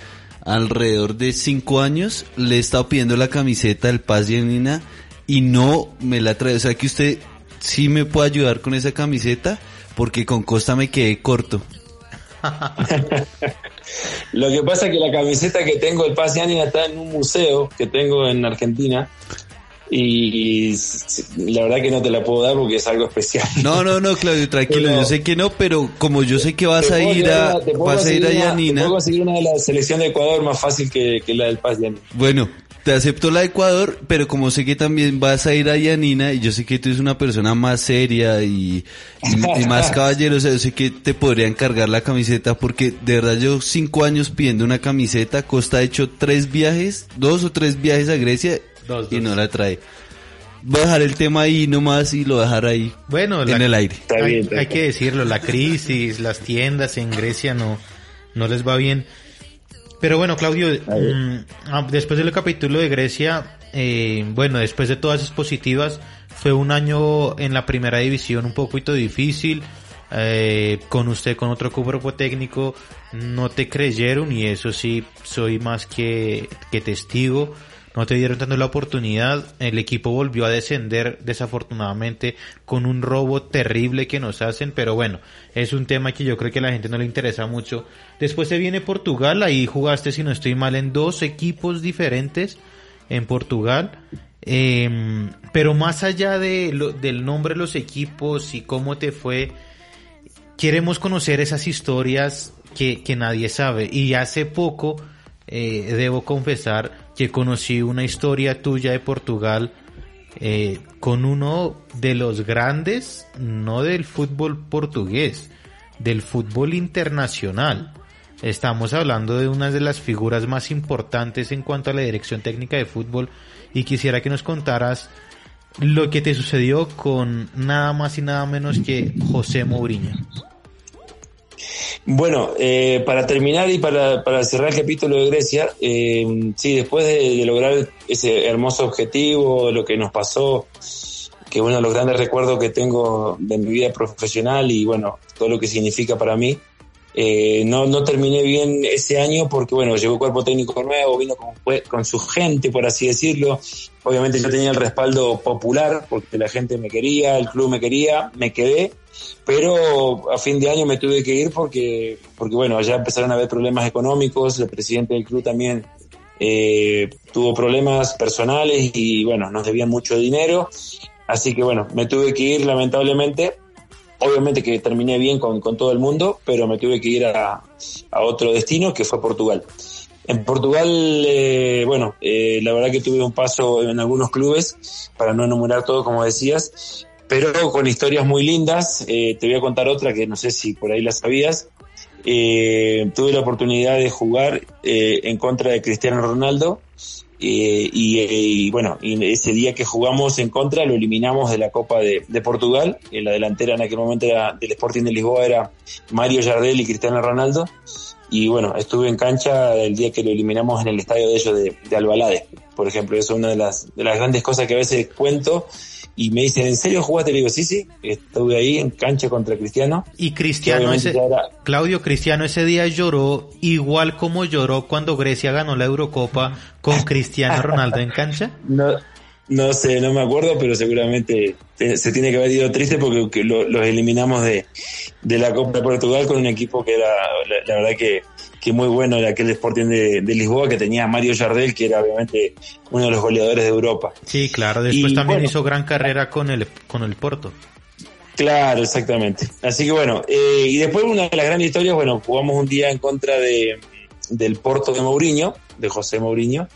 alrededor de cinco años, le he estado pidiendo la camiseta del Paz y Nina y no me la trae. O sea que usted sí me puede ayudar con esa camiseta porque con Costa me quedé corto. [LAUGHS] Lo que pasa es que la camiseta que tengo del Paz está en un museo que tengo en Argentina y la verdad que no te la puedo dar porque es algo especial. No, no, no, Claudio, tranquilo, pero, yo sé que no, pero como yo sé que vas a ir a, una, vas a ir a Yanina. Te puedo conseguir una de la selección de Ecuador más fácil que, que la del Paz Yanina. Bueno, te acepto la de Ecuador, pero como sé que también vas a ir a Yanina y yo sé que tú eres una persona más seria y, y, y más [LAUGHS] caballerosa, yo sé que te podría encargar la camiseta porque de verdad yo cinco años pidiendo una camiseta, Costa ha hecho tres viajes, dos o tres viajes a Grecia Dos, y dos. no la trae. Voy a dejar el tema ahí nomás y lo dejar ahí Bueno, en la- el aire. Está hay, bien, está hay bien. que decirlo, la crisis, las tiendas en Grecia no, no les va bien. Pero bueno, Claudio, mm, ah, después del capítulo de Grecia, eh, bueno, después de todas esas positivas, fue un año en la primera división un poquito difícil. eh, con usted, con otro cuerpo técnico, no te creyeron y eso sí, soy más que, que testigo. No te dieron tanto la oportunidad. El equipo volvió a descender desafortunadamente con un robo terrible que nos hacen. Pero bueno, es un tema que yo creo que a la gente no le interesa mucho. Después se viene Portugal. Ahí jugaste, si no estoy mal, en dos equipos diferentes en Portugal. Eh, pero más allá de lo- del nombre de los equipos y cómo te fue, queremos conocer esas historias que, que nadie sabe. Y hace poco, eh, debo confesar, que conocí una historia tuya de Portugal eh, con uno de los grandes, no del fútbol portugués, del fútbol internacional. Estamos hablando de una de las figuras más importantes en cuanto a la dirección técnica de fútbol y quisiera que nos contaras lo que te sucedió con nada más y nada menos que José Mourinho. Bueno, eh, para terminar y para, para, cerrar el capítulo de Grecia, eh, sí, después de, de, lograr ese hermoso objetivo, lo que nos pasó, que uno de los grandes recuerdos que tengo de mi vida profesional y bueno, todo lo que significa para mí, eh, no, no terminé bien ese año porque, bueno, llegó cuerpo técnico nuevo, vino con, con, su gente, por así decirlo. Obviamente yo tenía el respaldo popular porque la gente me quería, el club me quería, me quedé, pero a fin de año me tuve que ir porque, porque bueno, allá empezaron a haber problemas económicos, el presidente del club también eh, tuvo problemas personales y, bueno, nos debían mucho dinero. Así que, bueno, me tuve que ir lamentablemente obviamente que terminé bien con, con, todo el mundo, pero me tuve que ir a, a otro destino que fue Portugal. En Portugal, eh, bueno, eh, la verdad que tuve un paso en algunos clubes, para no enumerar todo como decías, pero con historias muy lindas. Eh, te voy a contar otra que no sé si por ahí la sabías. Eh, tuve la oportunidad de jugar eh, en contra de Cristiano Ronaldo eh, y, y, bueno, y ese día que jugamos en contra lo eliminamos de la Copa de, de, Portugal. En la delantera en aquel momento era, del Sporting de Lisboa era Mario Jardel y Cristiano Ronaldo. Y bueno, estuve en cancha el día que lo eliminamos en el estadio de ellos de, de Albalade, por ejemplo. Eso es una de las, de las grandes cosas que a veces cuento y me dicen, ¿en serio jugaste? Le digo, sí, sí, estuve ahí en cancha contra Cristiano. Y Cristiano, ese, era... Claudio Cristiano ese día lloró igual como lloró cuando Grecia ganó la Eurocopa con Cristiano Ronaldo en cancha. [LAUGHS] No, no sé, no me acuerdo, pero seguramente se tiene que haber ido triste porque lo, los eliminamos de, de la Copa de Portugal con un equipo que era, la, la verdad que que muy bueno era aquel Sporting de, de, Lisboa que tenía Mario Jardel, que era obviamente uno de los goleadores de Europa. Sí, claro, después y, también bueno, hizo gran carrera con el, con el Porto. Claro, exactamente. Así que bueno, eh, y después una de las grandes historias, bueno, jugamos un día en contra de, del Porto de Mourinho, de José Mourinho.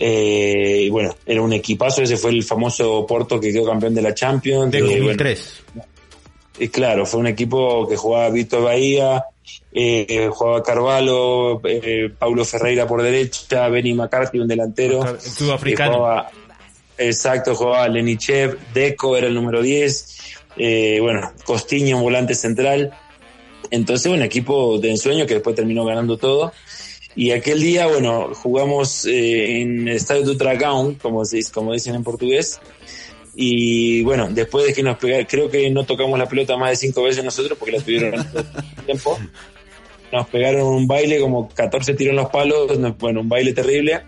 Eh, y bueno, era un equipazo, ese fue el famoso Porto que quedó campeón de la Champions. De 2003. Bueno, y claro, fue un equipo que jugaba Víctor Bahía, eh, jugaba Carvalho, eh, Paulo Ferreira por derecha, Benny McCarthy, un delantero. Sudafricano. Eh, jugaba, exacto, jugaba Lenichev, Deco era el número 10, eh, bueno, Costiño, un volante central. Entonces, un equipo de ensueño que después terminó ganando todo. Y aquel día, bueno, jugamos eh, en el estadio de Utracão, como, como dicen en portugués, y bueno, después de que nos pegaron, creo que no tocamos la pelota más de cinco veces nosotros porque la tuvieron [LAUGHS] tiempo. Nos pegaron un baile, como 14 tiros en los palos, bueno, un baile terrible.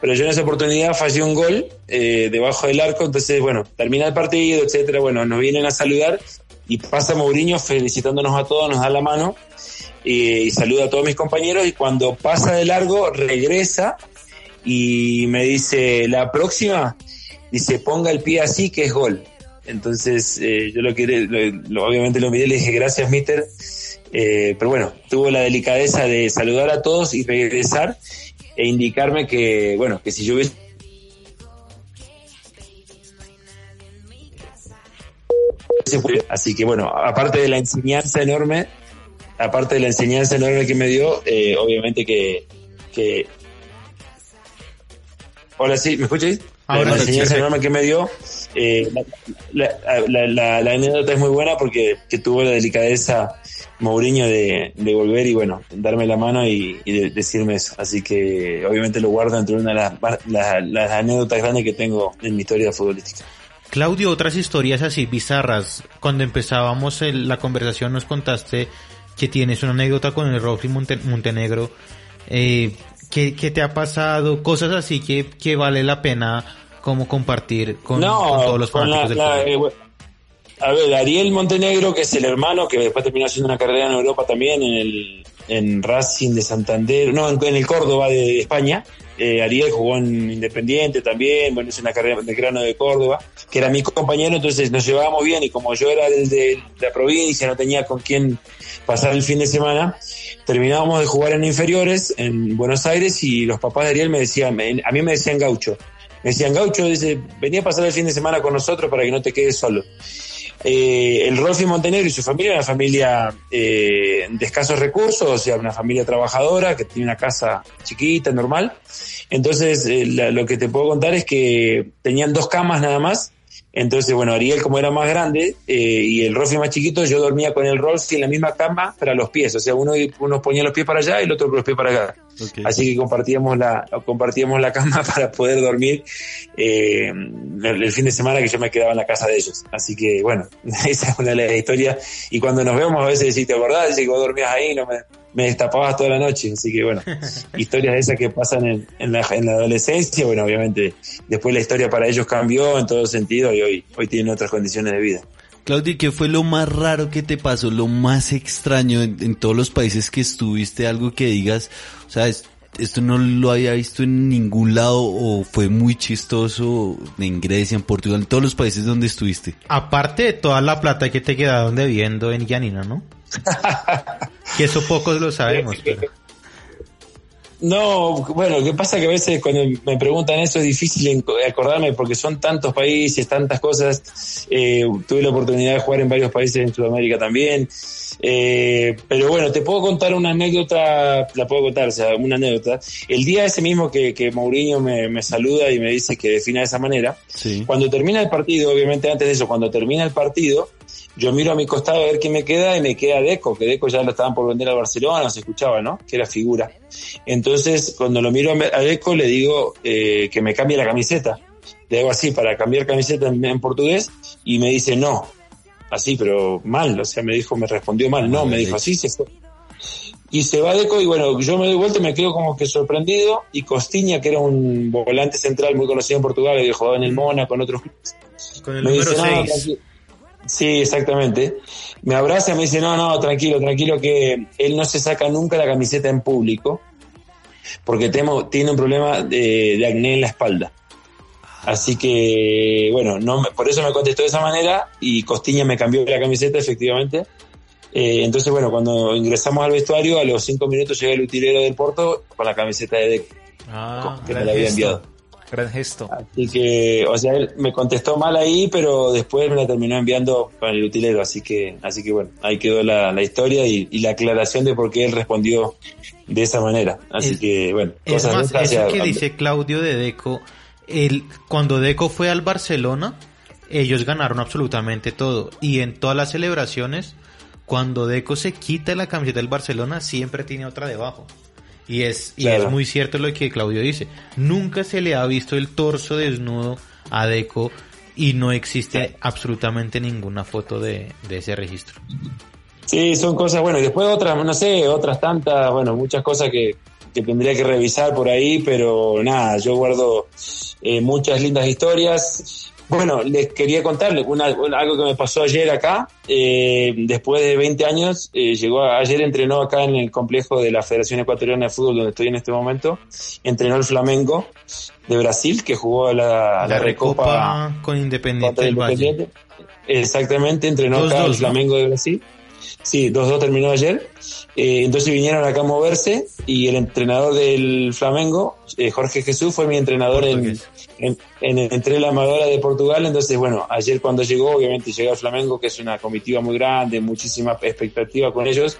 Pero yo en esa oportunidad fallé un gol eh, debajo del arco, entonces, bueno, termina el partido, etcétera. Bueno, nos vienen a saludar y pasa Mourinho felicitándonos a todos, nos da la mano y, y saluda a todos mis compañeros. Y cuando pasa de largo, regresa y me dice: La próxima dice ponga el pie así que es gol. Entonces eh, yo lo que lo, lo, obviamente lo miré y le dije gracias mister, eh, pero bueno, tuvo la delicadeza de saludar a todos y regresar e indicarme que bueno, que si yo hubiese Así que bueno, aparte de la enseñanza enorme, aparte de la enseñanza enorme que me dio, eh, obviamente que, que... Hola, sí, ¿me escucháis? Ahora la enseñanza enorme que me dio, eh, la, la, la, la, anécdota es muy buena porque que tuvo la delicadeza Mourinho de, de volver y bueno, darme la mano y, y de, decirme eso. Así que obviamente lo guardo entre una de las, las, las anécdotas grandes que tengo en mi historia futbolística. Claudio, otras historias así bizarras. Cuando empezábamos el, la conversación nos contaste que tienes una anécdota con el Monte, Montenegro. Eh, ¿qué, ¿Qué te ha pasado? Cosas así que, que vale la pena como compartir con, no, con todos los fanáticos del la, eh, A ver, Ariel Montenegro, que es el hermano, que después terminó haciendo una carrera en Europa también, en el, en Racing de Santander, no, en, en el Córdoba de España. Eh, Ariel jugó en Independiente también, bueno, es una carrera de grano de Córdoba, que era mi compañero, entonces nos llevábamos bien y como yo era del de la provincia, no tenía con quién pasar el fin de semana, terminábamos de jugar en inferiores en Buenos Aires y los papás de Ariel me decían, me- a mí me decían gaucho, me decían gaucho, dice, venía a pasar el fin de semana con nosotros para que no te quedes solo. Eh, el Rolfi Montenegro y su familia, una familia eh, de escasos recursos, o sea, una familia trabajadora que tiene una casa chiquita, normal. Entonces, eh, la- lo que te puedo contar es que tenían dos camas nada más. Entonces, bueno, Ariel como era más grande eh, y el Rolfi más chiquito, yo dormía con el Rolfi en la misma cama para los pies. O sea, uno, uno ponía los pies para allá y el otro los pies para acá. Ok. Así que compartíamos la, compartíamos la cama [LAUGHS] para poder dormir eh, el, fin de semana que yo me quedaba en la casa de ellos. Así que bueno, [LAUGHS] esa es una de las historias. Y cuando nos vemos a veces decís, ¿te acordás? Dice que vos dormías ahí, no me, me destapabas toda la noche. Así que bueno, [LAUGHS] historias de esas que pasan en, en, la, en la adolescencia. Bueno, obviamente después la historia para ellos cambió en todo sentido y hoy, hoy tienen otras condiciones de vida. Claudia, ¿qué fue lo más raro que te pasó, lo más extraño en, en todos los países que estuviste? Algo que digas, o sea, es- esto no lo había visto en ningún lado o fue muy chistoso en Grecia, en Portugal, en todos los países donde estuviste. Aparte de toda la plata que te quedaron debiendo en Yanina, ¿no? [LAUGHS] que eso pocos lo sabemos. pero- No, bueno, lo que pasa que a veces cuando me preguntan eso es difícil acordarme porque son tantos países, tantas cosas. Eh, tuve la oportunidad de jugar en varios países en Sudamérica también. Eh, pero bueno, te puedo contar una anécdota, la puedo contar, o sea, una anécdota. El día ese mismo que, que Mourinho me, me saluda y me dice que defina de esa manera, Sí. cuando termina el partido, obviamente antes de eso, cuando termina el partido, yo miro a mi costado a ver quién me queda y me queda Deco, que Deco ya lo estaban por vender al Barcelona, se escuchaba, ¿no? Que era figura. Entonces, cuando lo miro a Deco, le digo eh, que me cambie la camiseta. Le hago así para cambiar camiseta en, en portugués y me dice no. Así, pero mal, o sea, me dijo, me respondió mal, no, me dijo así, se fue. Y se va Deco y bueno, yo me doy vuelta y me quedo como que sorprendido y Costiña, que era un volante central muy conocido en Portugal, que jugaba en el Mónaco, con otros clubes, Con el me número dice, no, 6. tranqui- Sí, exactamente. Me abraza y me dice, no, no, tranquilo, tranquilo, que él no se saca nunca la camiseta en público porque temo, tiene un problema de, de acné en la espalda. Así que, bueno, no me- por eso me contestó de esa manera y Costiña me cambió la camiseta, efectivamente. Eh, entonces, bueno, cuando ingresamos al vestuario, a los cinco minutos llega el utilero del Porto con la camiseta de Deco, Ah, que me la había gesto. enviado. Gran gesto. Así que, o sea, él me contestó mal ahí, pero después me la terminó enviando con el utilero, así que, así que bueno, ahí quedó la, la historia y, y la aclaración de por qué él respondió de esa manera. Así Es- que, bueno, Es cosas de más, eso que dice Claudio de Deco, el, cuando Deco fue al Barcelona, ellos ganaron absolutamente todo. Y en todas las celebraciones, cuando Deco se quita la camiseta del Barcelona, siempre tiene otra debajo. Y es, y Claro. es muy cierto lo que Claudio dice. Nunca se le ha visto el torso desnudo a Deco y no existe absolutamente ninguna foto de, de ese registro. Sí, son cosas, bueno, y después otras, no sé, otras tantas, bueno, muchas cosas que, que tendría que revisar por ahí, pero nada, yo guardo eh, muchas lindas historias. Bueno, les quería contarles una, algo que me pasó ayer acá. Eh, después de 20 años, eh, llegó a- ayer entrenó acá en el complejo de la Federación Ecuatoriana de Fútbol, donde estoy en este momento. Entrenó el Flamengo de Brasil, que jugó la, la, Recopa con Independiente del Valle. Independiente. Exactamente, entrenó Dos, acá el. Flamengo de Brasil. Sí, 2-2 terminó ayer. Eh, entonces vinieron acá a moverse y el entrenador del Flamengo, eh, Jorge Jesús, fue mi entrenador en, en, en Entre la Amadora de Portugal. Entonces, bueno, ayer cuando llegó, obviamente llegó al Flamengo, que es una comitiva muy grande, muchísima expectativa con ellos.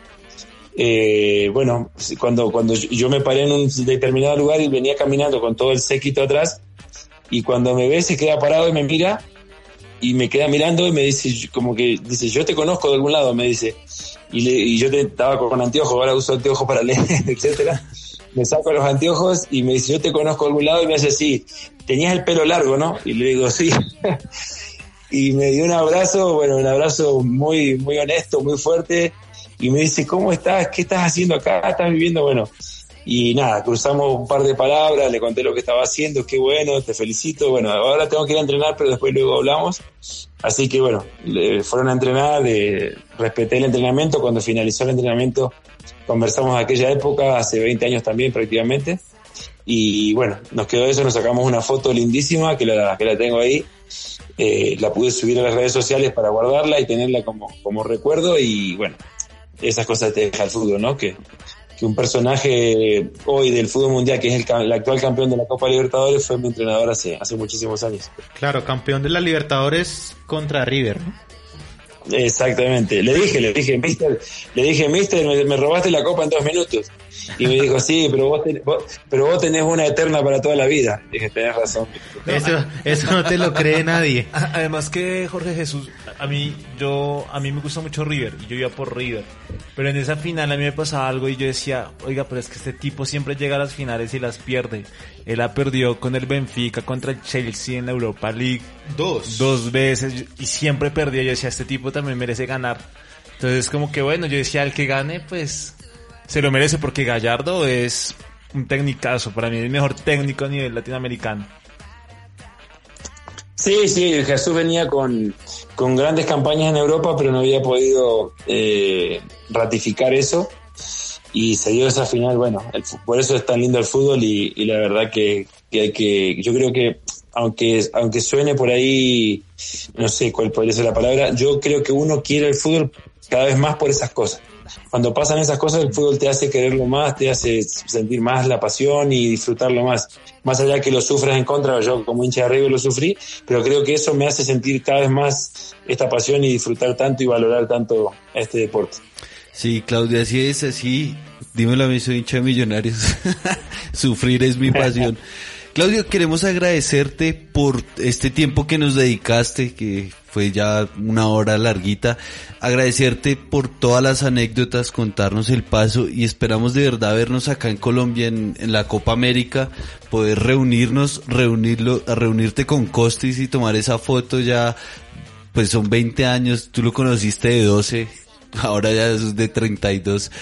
Eh, bueno, cuando, cuando yo me paré en un determinado lugar y venía caminando con todo el séquito atrás, y cuando me ve se queda parado y me mira, y me queda mirando y me dice, como que dice, yo te conozco de algún lado, me dice. Y, yo estaba con anteojos, ahora uso anteojos para leer, [LAUGHS] etcétera. Me saco los anteojos y me dice, yo te conozco de algún lado y me hace así, tenías el pelo largo, ¿no? Y le digo, sí. [LAUGHS] y me dio un abrazo, bueno, un abrazo muy, muy honesto, muy fuerte. Y me dice, ¿cómo estás? ¿Qué estás haciendo acá? ¿Estás viviendo? Bueno, Y nada, cruzamos un par de palabras, le conté lo que estaba haciendo, qué bueno, te felicito. Bueno, ahora tengo que ir a entrenar, pero después luego hablamos. Así que bueno, le fueron a entrenar, eh, respeté el entrenamiento. Cuando finalizó el entrenamiento, conversamos de aquella época, hace 20 años también prácticamente. Y bueno, nos quedó eso, nos sacamos una foto lindísima que la, que la tengo ahí. Eh, la pude subir a las redes sociales para guardarla y tenerla como, como recuerdo. Y bueno, esas cosas te deja el fútbol, ¿no? Que, que un personaje hoy del fútbol mundial, que es el, actual campeón de la Copa Libertadores, fue mi entrenador hace, hace muchísimos años. Claro, campeón de la Libertadores contra River. ¿no? Exactamente. Le dije, le dije, mister, le dije, mister, me, me robaste la copa en dos minutos. Y me dijo, sí, pero vos, ten- vos- pero vos tenés una eterna para toda la vida. Dije, tenés razón. Eso, eso no te lo cree nadie. [LAUGHS] Además que Jorge Jesús, a mí, yo, a mí me gusta mucho River y yo iba por River. Pero en esa final a mí me pasaba algo y yo decía, oiga, pero es que este tipo siempre llega a las finales y las pierde. Él la perdió con el Benfica contra el Chelsea en la Europa League Dos. dos veces y siempre perdió. Yo decía, este tipo también merece ganar. Entonces como que bueno, yo decía, el que gane, pues se lo merece porque Gallardo es un tecnicazo. Para mí el mejor técnico a nivel latinoamericano. Sí, sí, Jesús venía con, con grandes campañas en Europa, pero no había podido eh, ratificar eso. Y se dio esa final, bueno, el por eso es tan lindo el fútbol y, la verdad que, que hay que, yo creo que aunque, aunque suene por ahí, no sé cuál podría ser la palabra, yo creo que uno quiere el fútbol cada vez más por esas cosas. Cuando pasan esas cosas, el fútbol te hace quererlo más, te hace sentir más la pasión y disfrutarlo más. Más allá que lo sufras en contra, yo como hincha de River lo sufrí, pero creo que eso me hace sentir cada vez más esta pasión y disfrutar tanto y valorar tanto este deporte. Sí, Claudia, así es, así. Dímelo a mí, soy hincha de millonarios. [LAUGHS] Sufrir es mi pasión. [LAUGHS] Claudio, queremos agradecerte por este tiempo que nos dedicaste, que fue ya una hora larguita. Agradecerte por todas las anécdotas, contarnos el paso y esperamos de verdad vernos acá en Colombia en, en la Copa América, poder reunirnos, reunirlo, reunirte con Costis y tomar esa foto ya, pues son 20 años, tú lo conociste de 12, [LAUGHS] ahora ya es de 32.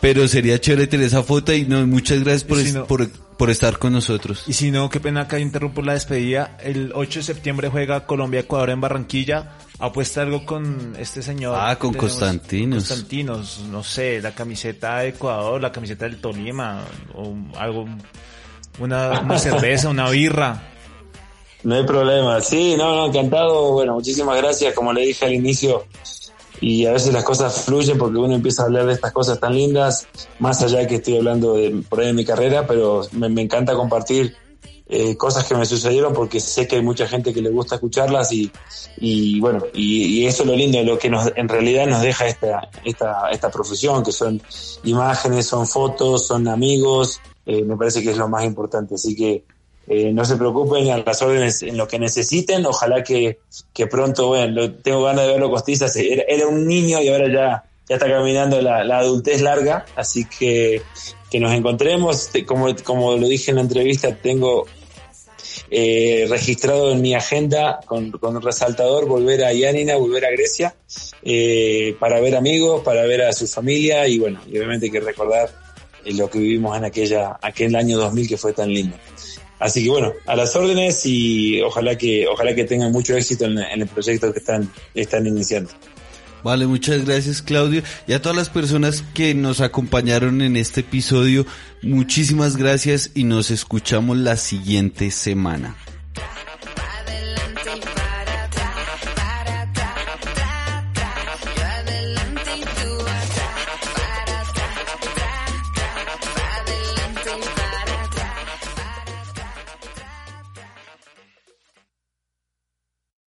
Pero sería chévere tener esa foto y no, muchas gracias por, Y si es- no- por, por estar con nosotros. Y si no, qué pena que interrumpo la despedida. El 8 de septiembre juega Colombia-Ecuador en Barranquilla. Apuesta algo con este señor. Ah, con. Constantinos. Constantinos, no sé, la camiseta de Ecuador, la camiseta del Tolima, o algo, una, una [LAUGHS] cerveza, una birra. No hay problema. Sí, no, no, encantado. Bueno, muchísimas gracias. Como le dije al inicio, y a veces las cosas fluyen porque uno empieza a hablar de estas cosas tan lindas, más allá de que estoy hablando de, por ahí de mi carrera, pero me, encanta compartir eh, cosas que me sucedieron porque sé que hay mucha gente que le gusta escucharlas y, y bueno, y, y eso es lo lindo, lo que nos, en realidad nos deja esta, esta, esta profesión, que son imágenes, son fotos, son amigos, eh, me parece que es lo más importante. Así que eh, no se preocupen a las órdenes en lo que necesiten. Ojalá que, que pronto, bueno, lo- tengo ganas de verlo Costizas. Era, era un niño y ahora ya, ya está caminando la, la adultez larga. Así que que nos encontremos. Como, como lo dije en la entrevista, tengo eh, registrado en mi agenda con, con resaltador volver a Yanina, volver a Grecia, eh, para ver amigos, para ver a su familia y bueno, y obviamente hay que recordar eh, lo que vivimos en aquella, aquel año 2000 que fue tan lindo. Así que bueno, a las órdenes y ojalá que, ojalá que tengan mucho éxito en, el proyecto que están, están iniciando. Vale, muchas gracias Claudio y a todas las personas que nos acompañaron en este episodio, muchísimas gracias y nos escuchamos la siguiente semana.